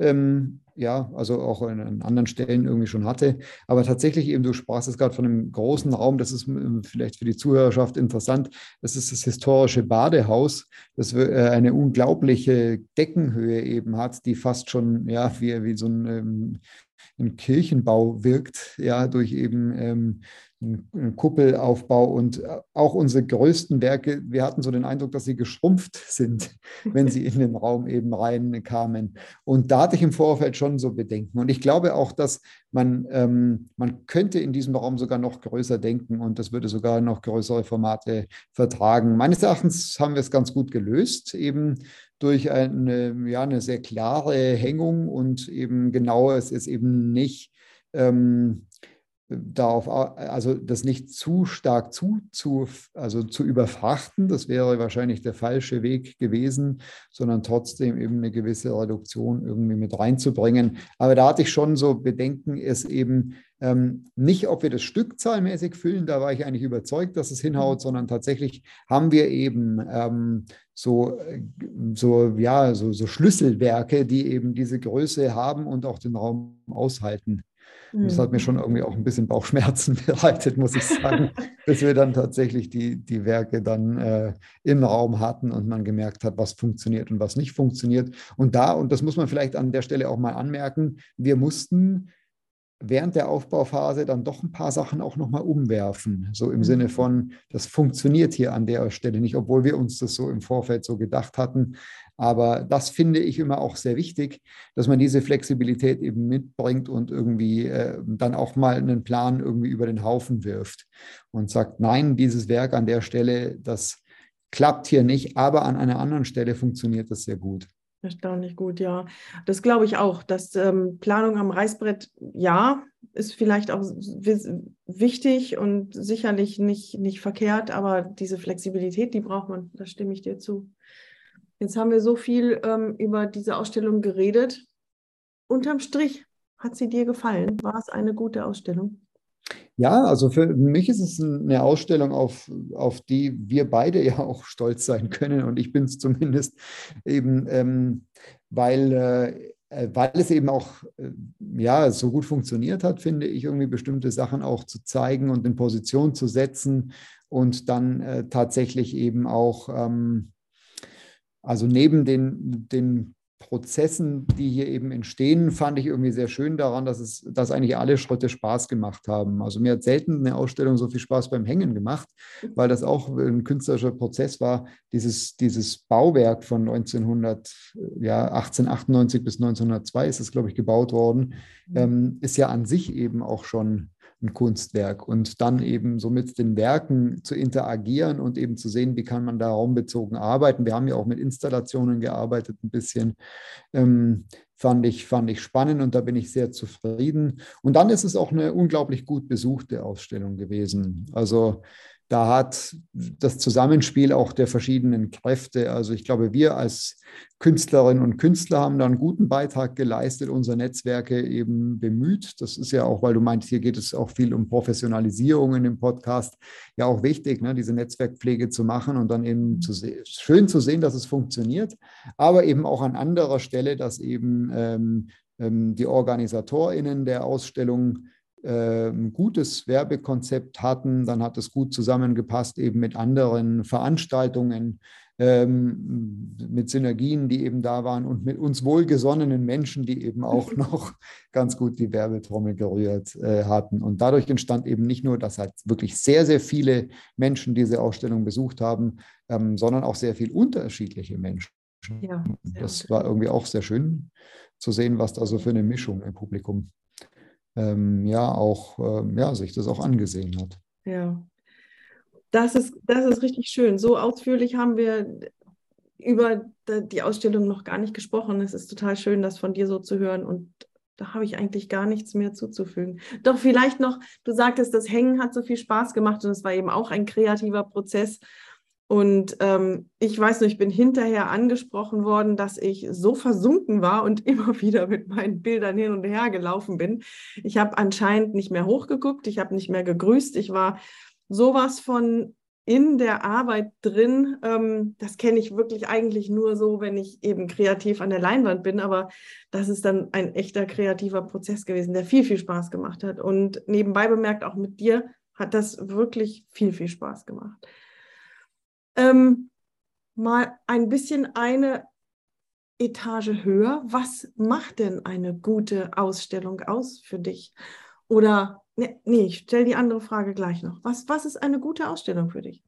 Ähm, ja, also auch an anderen Stellen irgendwie schon hatte. Aber tatsächlich eben, du sprachst es gerade von einem großen Raum, das ist ähm, vielleicht für die Zuhörerschaft interessant. Das ist das historische Badehaus, das äh, eine unglaubliche Deckenhöhe eben hat, die fast schon, ja, wie, wie so ein, ähm, ein Kirchenbau wirkt, ja, durch eben ähm, Kuppelaufbau und äh, auch unsere größten Werke, wir hatten so den Eindruck, dass sie geschrumpft sind, wenn sie in den Raum eben reinkamen. Und da hatte ich im Vorfeld schon so Bedenken. Und ich glaube auch, dass man, ähm, man könnte in diesem Raum sogar noch größer denken und das würde sogar noch größere Formate vertragen. Meines Erachtens haben wir es ganz gut gelöst, eben durch eine, ja, eine sehr klare Hängung und eben genau, es ist eben nicht ähm, darauf, also das nicht zu stark zu, zu, also zu überfrachten, das wäre wahrscheinlich der falsche Weg gewesen, sondern trotzdem eben eine gewisse Reduktion irgendwie mit reinzubringen. Aber da hatte ich schon so Bedenken, es eben ähm, nicht, ob wir das stückzahlmäßig füllen, da war ich eigentlich überzeugt, dass es hinhaut, mhm. sondern tatsächlich haben wir eben ähm, so, so, ja, so, so Schlüsselwerke, die eben diese Größe haben und auch den Raum aushalten. Und das hat mir schon irgendwie auch ein bisschen Bauchschmerzen bereitet, muss ich sagen, bis wir dann tatsächlich die, die Werke dann äh, im Raum hatten und man gemerkt hat, was funktioniert und was nicht funktioniert. Und da, und das muss man vielleicht an der Stelle auch mal anmerken, wir mussten während der Aufbauphase dann doch ein paar Sachen auch nochmal umwerfen. So im mhm. Sinne von, das funktioniert hier an der Stelle nicht, obwohl wir uns das so im Vorfeld so gedacht hatten. Aber das finde ich immer auch sehr wichtig, dass man diese Flexibilität eben mitbringt und irgendwie äh, dann auch mal einen Plan irgendwie über den Haufen wirft und sagt, nein, dieses Werk an der Stelle, das klappt hier nicht, aber an einer anderen Stelle funktioniert das sehr gut. Erstaunlich gut, ja. Das glaube ich auch. Dass ähm, Planung am Reißbrett, ja, ist vielleicht auch wichtig und sicherlich nicht, nicht verkehrt, aber diese Flexibilität, die braucht man, da stimme ich dir zu. Jetzt haben wir so viel ähm, über diese Ausstellung geredet. Unterm Strich, hat sie dir gefallen? War es eine gute Ausstellung? Ja, also für mich ist es eine Ausstellung, auf, auf die wir beide ja auch stolz sein können. Und ich bin es zumindest eben, ähm, weil, äh, weil es eben auch äh, ja, so gut funktioniert hat, finde ich, irgendwie bestimmte Sachen auch zu zeigen und in Position zu setzen und dann äh, tatsächlich eben auch, ähm, also neben den, den Prozessen, die hier eben entstehen, fand ich irgendwie sehr schön daran, dass es, dass eigentlich alle Schritte Spaß gemacht haben. Also mir hat selten eine Ausstellung so viel Spaß beim Hängen gemacht, weil das auch ein künstlerischer Prozess war. Dieses, dieses Bauwerk von 1900, ja, 1898 bis 1902 ist es, glaube ich, gebaut worden, mhm. ähm, ist ja an sich eben auch schon ein Kunstwerk und dann eben so mit den Werken zu interagieren und eben zu sehen, wie kann man da raumbezogen arbeiten. Wir haben ja auch mit Installationen gearbeitet ein bisschen. Ähm, fand ich, fand ich spannend und da bin ich sehr zufrieden. Und dann ist es auch eine unglaublich gut besuchte Ausstellung gewesen. Also da hat das Zusammenspiel auch der verschiedenen Kräfte, also ich glaube, wir als Künstlerinnen und Künstler haben da einen guten Beitrag geleistet, unsere Netzwerke eben bemüht. Das ist ja auch, weil du meintest, hier geht es auch viel um Professionalisierung in dem Podcast, ja auch wichtig, ne, diese Netzwerkpflege zu machen und dann eben zu schön zu sehen, dass es funktioniert, aber eben auch an anderer Stelle, dass eben ähm, ähm die OrganisatorInnen der Ausstellung ein gutes Werbekonzept hatten, dann hat es gut zusammengepasst eben mit anderen Veranstaltungen, ähm, mit Synergien, die eben da waren und mit uns wohlgesonnenen Menschen, die eben auch noch ganz gut die Werbetrommel gerührt äh, hatten. Und dadurch entstand eben nicht nur, dass halt wirklich sehr, sehr viele Menschen diese Ausstellung besucht haben, ähm, sondern auch sehr viele unterschiedliche Menschen. Ja, das war irgendwie auch sehr schön zu sehen, was da so für eine Mischung im Publikum ähm, ja auch ähm, ja, sich das auch angesehen hat. Ja, das ist, das ist richtig schön. So ausführlich haben wir über die Ausstellung noch gar nicht gesprochen. Es ist total schön, das von dir so zu hören und da habe ich eigentlich gar nichts mehr zuzufügen. Doch vielleicht noch, du sagtest, das Hängen hat so viel Spaß gemacht und es war eben auch ein kreativer Prozess. Und ähm, ich weiß nicht, ich bin hinterher angesprochen worden, dass ich so versunken war und immer wieder mit meinen Bildern hin und her gelaufen bin. Ich habe anscheinend nicht mehr hochgeguckt, ich habe nicht mehr gegrüßt. Ich war sowas von in der Arbeit drin. Ähm, das kenne ich wirklich eigentlich nur so, wenn ich eben kreativ an der Leinwand bin. Aber das ist dann ein echter kreativer Prozess gewesen, der viel, viel Spaß gemacht hat. Und nebenbei bemerkt, auch mit dir hat das wirklich viel, viel Spaß gemacht ähm, mal ein bisschen eine Etage höher. Was macht denn eine gute Ausstellung aus für dich? Oder, nee, nee ich stelle die andere Frage gleich noch. Was, was ist eine gute Ausstellung für dich?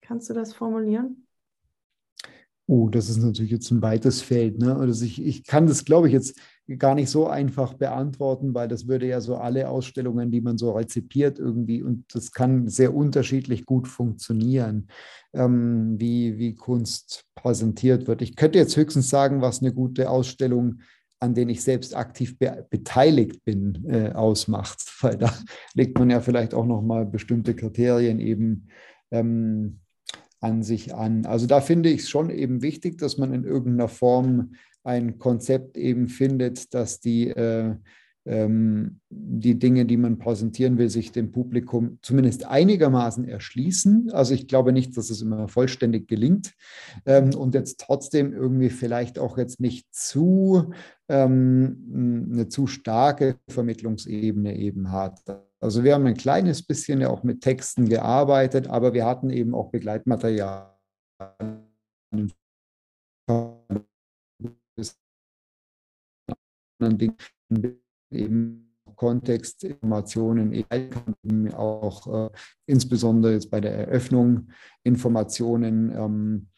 Kannst du das formulieren? Oh, das ist natürlich jetzt ein weites Feld. Ne? Also ich, ich kann das, glaube ich, jetzt gar nicht so einfach beantworten, weil das würde ja so alle Ausstellungen, die man so rezipiert irgendwie, und das kann sehr unterschiedlich gut funktionieren, ähm, wie, wie Kunst präsentiert wird. Ich könnte jetzt höchstens sagen, was eine gute Ausstellung an denen ich selbst aktiv be beteiligt bin, äh, ausmacht. Weil da legt man ja vielleicht auch nochmal bestimmte Kriterien eben ähm, an sich an. Also da finde ich es schon eben wichtig, dass man in irgendeiner Form ein Konzept eben findet, dass die äh, ähm, die Dinge, die man präsentieren will, sich dem Publikum zumindest einigermaßen erschließen. Also ich glaube nicht, dass es immer vollständig gelingt ähm, und jetzt trotzdem irgendwie vielleicht auch jetzt nicht zu ähm, eine zu starke Vermittlungsebene eben hat. Also wir haben ein kleines bisschen ja auch mit Texten gearbeitet, aber wir hatten eben auch Begleitmaterial eben Kontextinformationen, auch äh, insbesondere jetzt bei der Eröffnung Informationen ähm,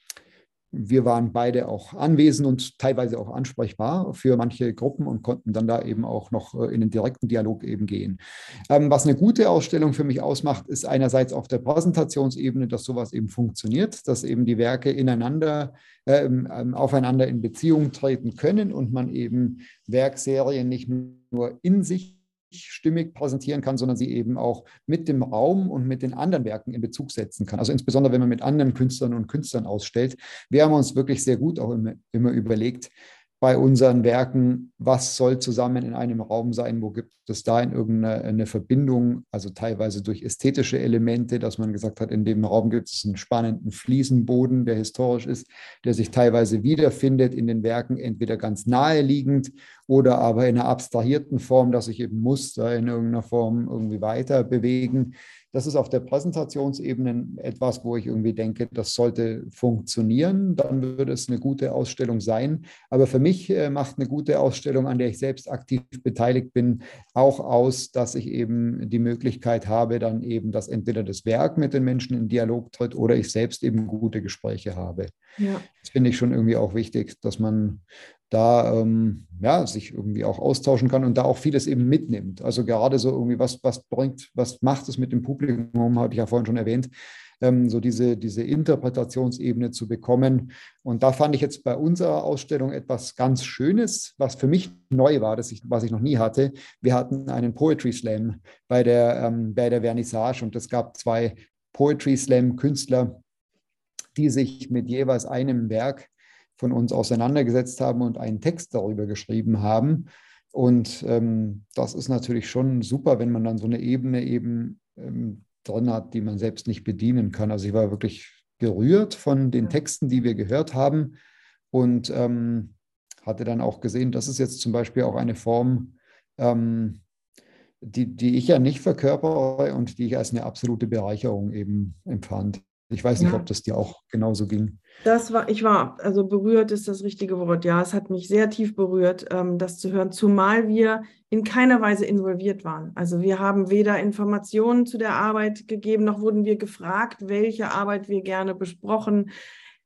wir waren beide auch anwesend und teilweise auch ansprechbar für manche Gruppen und konnten dann da eben auch noch äh, in den direkten Dialog eben gehen. Ähm, was eine gute Ausstellung für mich ausmacht, ist einerseits auf der Präsentationsebene, dass sowas eben funktioniert, dass eben die Werke ineinander, ähm, ähm, aufeinander in Beziehung treten können und man eben Werkserien nicht nur in sich stimmig präsentieren kann, sondern sie eben auch mit dem Raum und mit den anderen Werken in Bezug setzen kann. Also insbesondere, wenn man mit anderen Künstlern und Künstlern ausstellt. Wir haben uns wirklich sehr gut auch immer, immer überlegt, bei unseren Werken, was soll zusammen in einem Raum sein, wo gibt es da in irgendeine Verbindung, also teilweise durch ästhetische Elemente, dass man gesagt hat, in dem Raum gibt es einen spannenden Fliesenboden, der historisch ist, der sich teilweise wiederfindet in den Werken, entweder ganz naheliegend oder aber in einer abstrahierten Form, dass sich eben Muster in irgendeiner Form irgendwie weiter bewegen. Das ist auf der Präsentationsebene etwas, wo ich irgendwie denke, das sollte funktionieren. Dann würde es eine gute Ausstellung sein. Aber für mich äh, macht eine gute Ausstellung, an der ich selbst aktiv beteiligt bin, auch aus, dass ich eben die Möglichkeit habe, dann eben, dass entweder das Werk mit den Menschen in Dialog tritt oder ich selbst eben gute Gespräche habe. Ja. Das finde ich schon irgendwie auch wichtig, dass man da ähm, ja, sich irgendwie auch austauschen kann und da auch vieles eben mitnimmt. Also gerade so irgendwie, was, was bringt, was macht es mit dem Publikum, hatte ich ja vorhin schon erwähnt, ähm, so diese, diese Interpretationsebene zu bekommen. Und da fand ich jetzt bei unserer Ausstellung etwas ganz Schönes, was für mich neu war, das ich, was ich noch nie hatte. Wir hatten einen Poetry Slam bei der, ähm, bei der Vernissage und es gab zwei Poetry Slam Künstler, die sich mit jeweils einem Werk von uns auseinandergesetzt haben und einen Text darüber geschrieben haben. Und ähm, das ist natürlich schon super, wenn man dann so eine Ebene eben ähm, drin hat, die man selbst nicht bedienen kann. Also ich war wirklich gerührt von den Texten, die wir gehört haben und ähm, hatte dann auch gesehen, das ist jetzt zum Beispiel auch eine Form, ähm, die, die ich ja nicht verkörpere und die ich als eine absolute Bereicherung eben empfand. Ich weiß nicht, ja. ob das dir auch genauso ging. Das war, ich war, also berührt ist das richtige Wort. Ja, es hat mich sehr tief berührt, ähm, das zu hören, zumal wir in keiner Weise involviert waren. Also wir haben weder Informationen zu der Arbeit gegeben, noch wurden wir gefragt, welche Arbeit wir gerne besprochen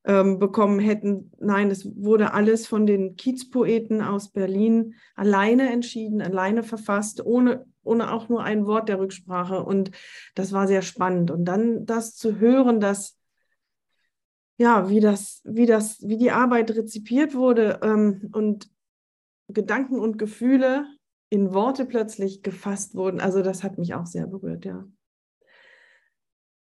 ähm, bekommen hätten. Nein, es wurde alles von den Kiezpoeten aus Berlin alleine entschieden, alleine verfasst, ohne ohne auch nur ein Wort der Rücksprache. Und das war sehr spannend. Und dann das zu hören, dass ja, wie das, wie das, wie die Arbeit rezipiert wurde ähm, und Gedanken und Gefühle in Worte plötzlich gefasst wurden. Also das hat mich auch sehr berührt, ja.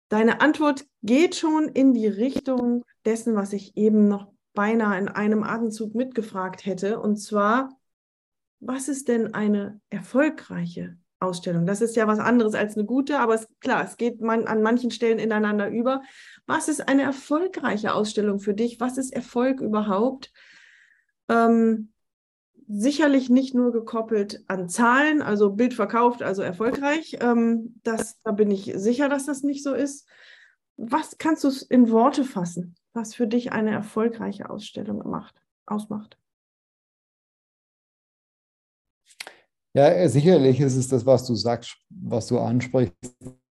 Deine Antwort geht schon in die Richtung dessen, was ich eben noch beinahe in einem Atemzug mitgefragt hätte. Und zwar, was ist denn eine erfolgreiche Ausstellung? Das ist ja was anderes als eine gute, aber es, klar, es geht man an manchen Stellen ineinander über. Was ist eine erfolgreiche Ausstellung für dich? Was ist Erfolg überhaupt? Ähm, sicherlich nicht nur gekoppelt an Zahlen, also Bild verkauft, also erfolgreich. Ähm, das, da bin ich sicher, dass das nicht so ist. Was kannst du in Worte fassen, was für dich eine erfolgreiche Ausstellung macht, ausmacht? Ja, sicherlich ist es das, was du sagst, was du ansprichst,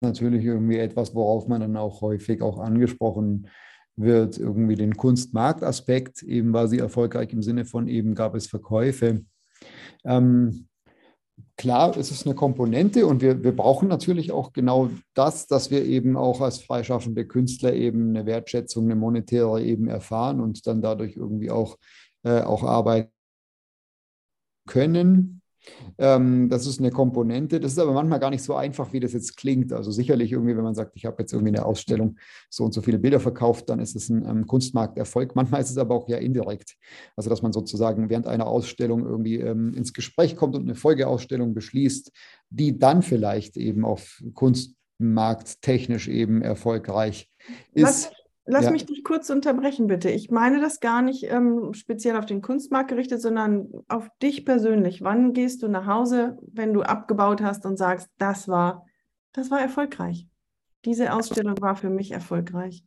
natürlich irgendwie etwas, worauf man dann auch häufig auch angesprochen wird, irgendwie den Kunstmarktaspekt, eben war sie erfolgreich im Sinne von eben gab es Verkäufe. Ähm, klar, es ist eine Komponente und wir, wir brauchen natürlich auch genau das, dass wir eben auch als freischaffende Künstler eben eine Wertschätzung, eine monetäre eben erfahren und dann dadurch irgendwie auch, äh, auch Arbeit können. Ähm, das ist eine Komponente. Das ist aber manchmal gar nicht so einfach, wie das jetzt klingt. Also sicherlich irgendwie, wenn man sagt, ich habe jetzt irgendwie eine Ausstellung, so und so viele Bilder verkauft, dann ist es ein ähm, Kunstmarkterfolg. Manchmal ist es aber auch ja indirekt. Also dass man sozusagen während einer Ausstellung irgendwie ähm, ins Gespräch kommt und eine Folgeausstellung beschließt, die dann vielleicht eben auf Kunstmarkt technisch eben erfolgreich ist. Was? Lass ja. mich dich kurz unterbrechen, bitte. Ich meine das gar nicht ähm, speziell auf den Kunstmarkt gerichtet, sondern auf dich persönlich. Wann gehst du nach Hause, wenn du abgebaut hast und sagst, das war, das war erfolgreich? Diese Ausstellung war für mich erfolgreich.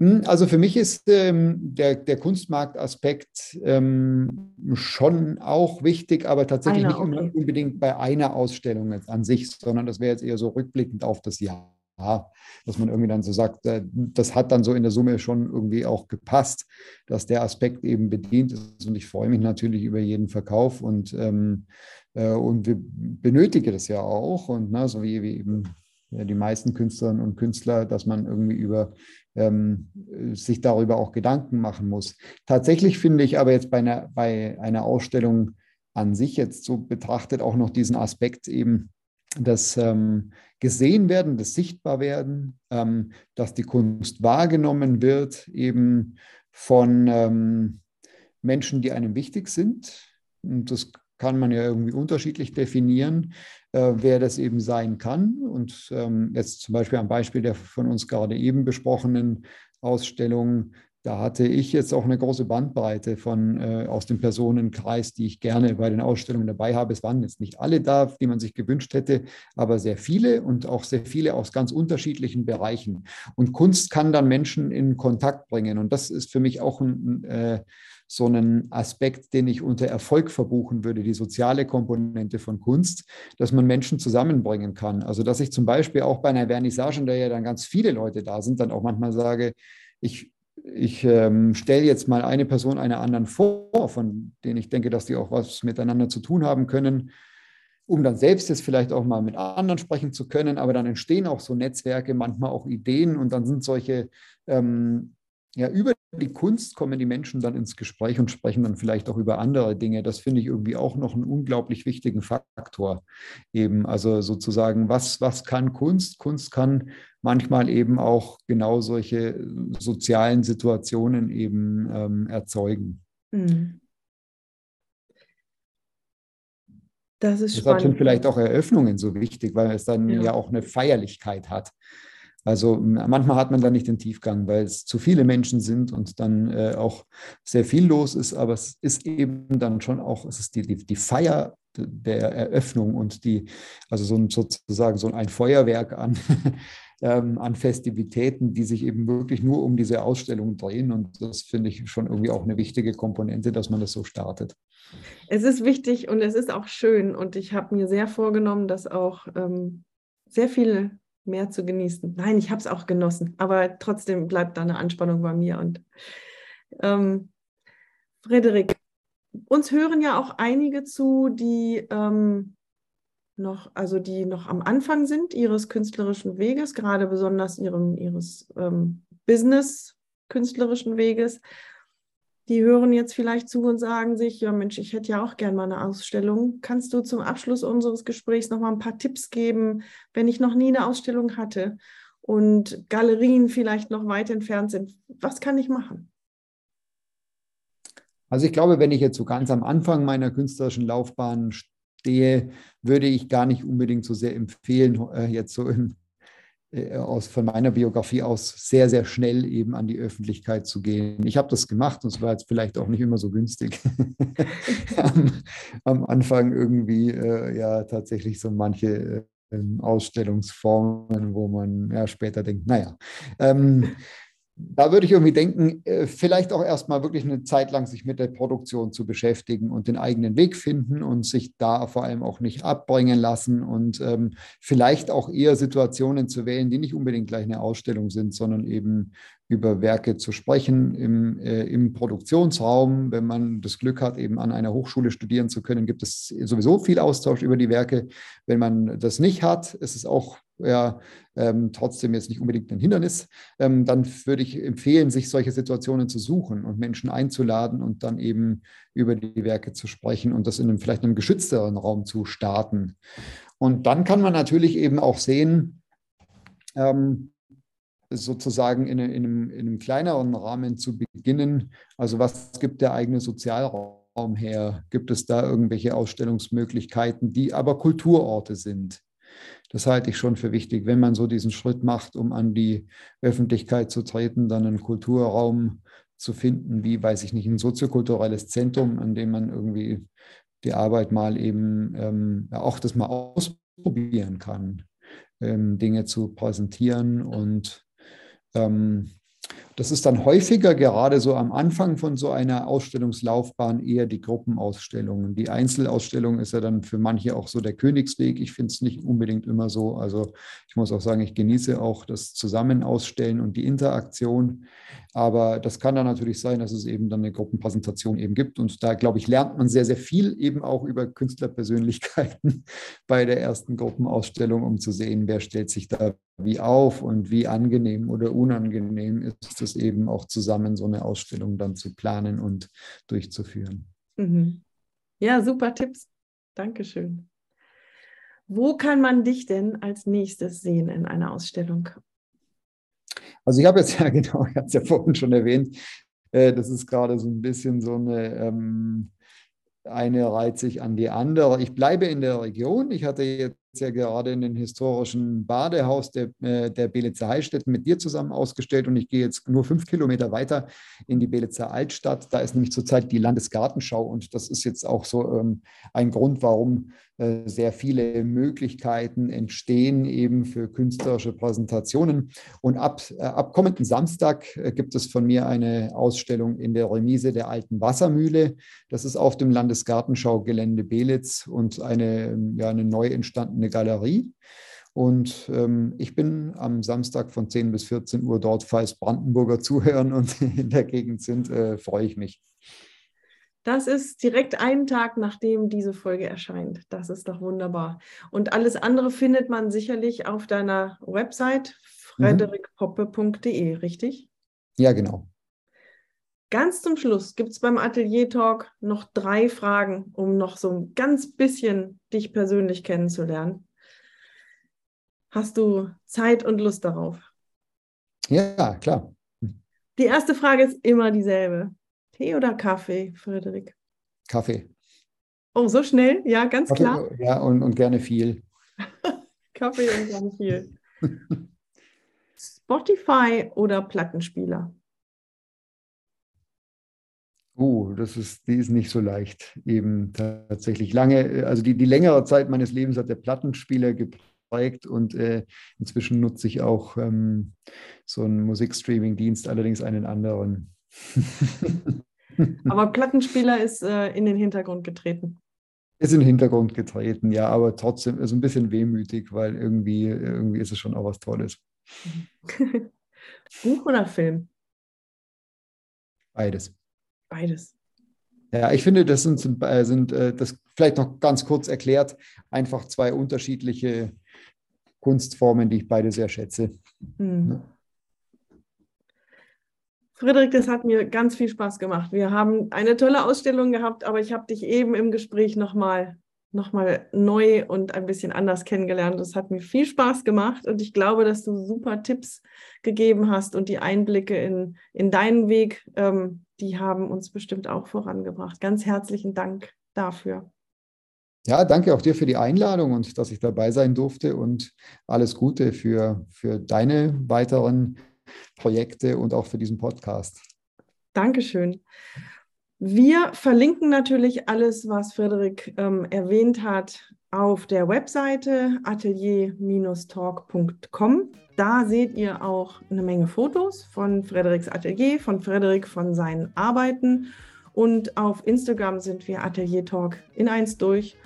Hm, also für mich ist ähm, der, der Kunstmarktaspekt ähm, schon auch wichtig, aber tatsächlich Einer, nicht okay. unbedingt bei einer Ausstellung an sich, sondern das wäre jetzt eher so rückblickend auf das Jahr dass man irgendwie dann so sagt, äh, das hat dann so in der Summe schon irgendwie auch gepasst, dass der Aspekt eben bedient ist. Und ich freue mich natürlich über jeden Verkauf und, ähm, äh, und wir benötigen das ja auch. Und ne, so wie, wie eben die meisten Künstlerinnen und Künstler, dass man irgendwie über ähm, sich darüber auch Gedanken machen muss. Tatsächlich finde ich aber jetzt bei einer, bei einer Ausstellung an sich jetzt so betrachtet auch noch diesen Aspekt eben, das ähm, gesehen werden, das sichtbar werden, ähm, dass die Kunst wahrgenommen wird, eben von ähm, Menschen, die einem wichtig sind. Und das kann man ja irgendwie unterschiedlich definieren, äh, wer das eben sein kann. Und ähm, jetzt zum Beispiel am Beispiel der von uns gerade eben besprochenen Ausstellung da hatte ich jetzt auch eine große Bandbreite von äh, aus dem Personenkreis, die ich gerne bei den Ausstellungen dabei habe. Es waren jetzt nicht alle da, die man sich gewünscht hätte, aber sehr viele und auch sehr viele aus ganz unterschiedlichen Bereichen. Und Kunst kann dann Menschen in Kontakt bringen. Und das ist für mich auch ein, äh, so ein Aspekt, den ich unter Erfolg verbuchen würde, die soziale Komponente von Kunst, dass man Menschen zusammenbringen kann. Also dass ich zum Beispiel auch bei einer Vernissage, in der ja dann ganz viele Leute da sind, dann auch manchmal sage, ich ich ähm, stelle jetzt mal eine Person einer anderen vor, von denen ich denke, dass die auch was miteinander zu tun haben können, um dann selbst jetzt vielleicht auch mal mit anderen sprechen zu können. Aber dann entstehen auch so Netzwerke, manchmal auch Ideen und dann sind solche ähm, ja, über die Kunst kommen die Menschen dann ins Gespräch und sprechen dann vielleicht auch über andere Dinge. Das finde ich irgendwie auch noch einen unglaublich wichtigen Faktor. Eben, also sozusagen, was, was kann Kunst? Kunst kann manchmal eben auch genau solche sozialen Situationen eben ähm, erzeugen. Mhm. Das ist Deshalb spannend. sind vielleicht auch Eröffnungen so wichtig, weil es dann ja, ja auch eine Feierlichkeit hat. Also manchmal hat man da nicht den Tiefgang, weil es zu viele Menschen sind und dann äh, auch sehr viel los ist, aber es ist eben dann schon auch, es ist die, die, die Feier der Eröffnung und die, also so ein, sozusagen so ein Feuerwerk an, ähm, an Festivitäten, die sich eben wirklich nur um diese Ausstellung drehen. Und das finde ich schon irgendwie auch eine wichtige Komponente, dass man das so startet. Es ist wichtig und es ist auch schön. Und ich habe mir sehr vorgenommen, dass auch ähm, sehr viele mehr zu genießen. Nein, ich habe es auch genossen, aber trotzdem bleibt da eine Anspannung bei mir. Und ähm, Frederik, uns hören ja auch einige zu, die ähm, noch, also die noch am Anfang sind ihres künstlerischen Weges, gerade besonders ihrem, ihres ähm, Business-künstlerischen Weges die hören jetzt vielleicht zu und sagen sich, ja Mensch, ich hätte ja auch gern mal eine Ausstellung. Kannst du zum Abschluss unseres Gesprächs noch mal ein paar Tipps geben, wenn ich noch nie eine Ausstellung hatte und Galerien vielleicht noch weit entfernt sind? Was kann ich machen? Also ich glaube, wenn ich jetzt so ganz am Anfang meiner künstlerischen Laufbahn stehe, würde ich gar nicht unbedingt so sehr empfehlen, äh, jetzt so im äh, aus, von meiner Biografie aus sehr, sehr schnell eben an die Öffentlichkeit zu gehen. Ich habe das gemacht und es war jetzt vielleicht auch nicht immer so günstig. am, am, Anfang irgendwie äh, ja tatsächlich so manche äh, Ausstellungsformen, wo man ja später denkt, naja. Ähm, da würde ich irgendwie denken, äh, vielleicht auch erstmal wirklich eine Zeit lang sich mit der Produktion zu beschäftigen und den eigenen Weg finden und sich da vor allem auch nicht abbringen lassen und ähm, vielleicht auch eher Situationen zu wählen, die nicht unbedingt gleich eine Ausstellung sind, sondern eben über Werke zu sprechen im, äh, im Produktionsraum. Wenn man das Glück hat, eben an einer Hochschule studieren zu können, gibt es sowieso viel Austausch über die Werke. Wenn man das nicht hat, ist es auch ja ähm, trotzdem jetzt nicht unbedingt ein Hindernis, ähm, dann würde ich empfehlen, sich solche Situationen zu suchen und Menschen einzuladen und dann eben über die Werke zu sprechen und das in einem vielleicht einem geschützteren Raum zu starten. Und dann kann man natürlich eben auch sehen, ähm, sozusagen in, in, einem, in einem kleineren Rahmen zu beginnen. Also was gibt der eigene Sozialraum her? Gibt es da irgendwelche Ausstellungsmöglichkeiten, die aber Kulturorte sind? Das halte ich schon für wichtig, wenn man so diesen Schritt macht, um an die Öffentlichkeit zu treten, dann einen Kulturraum zu finden, wie, weiß ich nicht, ein soziokulturelles Zentrum, an dem man irgendwie die Arbeit mal eben ähm, auch das mal ausprobieren kann, ähm, Dinge zu präsentieren und ähm, das ist dann häufiger, gerade so am Anfang von so einer Ausstellungslaufbahn, eher die Gruppenausstellungen. Die Einzelausstellung ist ja dann für manche auch so der Königsweg. Ich finde es nicht unbedingt immer so. Also ich muss auch sagen, ich genieße auch das Zusammenausstellen und die Interaktion. Aber das kann dann natürlich sein, dass es eben dann eine Gruppenpräsentation eben gibt. Und da, glaube ich, lernt man sehr, sehr viel eben auch über Künstlerpersönlichkeiten bei der ersten Gruppenausstellung, um zu sehen, wer stellt sich da wie auf und wie angenehm oder unangenehm ist es eben auch zusammen, so eine Ausstellung dann zu planen und durchzuführen. Mhm. Ja, super Tipps. Dankeschön. Wo kann man dich denn als nächstes sehen in einer Ausstellung? Also ich habe jetzt ja genau, ich habe es ja vorhin schon erwähnt, äh, das ist gerade so ein bisschen so eine ähm, eine reiht sich an die andere. Ich bleibe in der Region. Ich hatte jetzt ja gerade in den historischen Badehaus der, äh, der Belitzer Heilstätten mit dir zusammen ausgestellt und ich gehe jetzt nur fünf Kilometer weiter in die Belitzer Altstadt. Da ist nämlich zurzeit die Landesgartenschau und das ist jetzt auch so ähm, ein Grund, warum äh, sehr viele Möglichkeiten entstehen eben für künstlerische Präsentationen. Und ab, äh, ab kommenden Samstag äh, gibt es von mir eine Ausstellung in der Remise der alten Wassermühle. Das ist auf dem Landesgartenschaugelände Belitz und eine, ja, eine neu entstandene Galerie. Und ähm, ich bin am Samstag von 10 bis 14 Uhr dort, falls Brandenburger zuhören und in der Gegend sind, äh, freue ich mich. Das ist direkt einen Tag, nachdem diese Folge erscheint. Das ist doch wunderbar. Und alles andere findet man sicherlich auf deiner Website mhm. frederikpoppe.de, richtig? Ja, genau. Ganz zum Schluss gibt es beim Atelier Talk noch drei Fragen, um noch so ein ganz bisschen dich persönlich kennenzulernen. Hast du Zeit und Lust darauf? Ja, klar. Die erste Frage ist immer dieselbe. Tee oder Kaffee, Frederik? Kaffee. Oh, so schnell? Ja, ganz Kaffee, klar. Ja, und, und gerne viel. Kaffee und gerne viel. Spotify oder Plattenspieler? Oh, das ist, die ist nicht so leicht. Eben tatsächlich lange, also die, die längere Zeit meines Lebens hat der Plattenspieler geprägt und äh, inzwischen nutze ich auch ähm, so einen Musikstreaming-Dienst, allerdings einen anderen. Aber Plattenspieler ist äh, in den Hintergrund getreten. Ist in den Hintergrund getreten, ja, aber trotzdem ist ein bisschen wehmütig, weil irgendwie, irgendwie ist es schon auch was Tolles. Buch oder Film? Beides. Beides. Ja, ich finde, das sind, sind, äh, sind äh, das vielleicht noch ganz kurz erklärt, einfach zwei unterschiedliche Kunstformen, die ich beide sehr schätze. Mhm. Friedrich, das hat mir ganz viel Spaß gemacht. Wir haben eine tolle Ausstellung gehabt, aber ich habe dich eben im Gespräch nochmal noch mal neu und ein bisschen anders kennengelernt. Das hat mir viel Spaß gemacht und ich glaube, dass du super Tipps gegeben hast und die Einblicke in, in deinen Weg, ähm, die haben uns bestimmt auch vorangebracht. Ganz herzlichen Dank dafür. Ja, danke auch dir für die Einladung und dass ich dabei sein durfte und alles Gute für, für deine weiteren Projekte und auch für diesen Podcast. Dankeschön. Wir verlinken natürlich alles, was Frederik ähm, erwähnt hat, auf der Webseite atelier-talk.com. Da seht ihr auch eine Menge Fotos von Frederiks Atelier, von Frederik, von seinen Arbeiten. Und auf Instagram sind wir Atelier Talk in eins durch.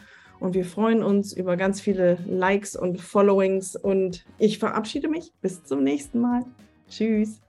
Und wir freuen uns über ganz viele Likes und Followings. Und ich verabschiede mich. Bis zum nächsten Mal. Tschüss.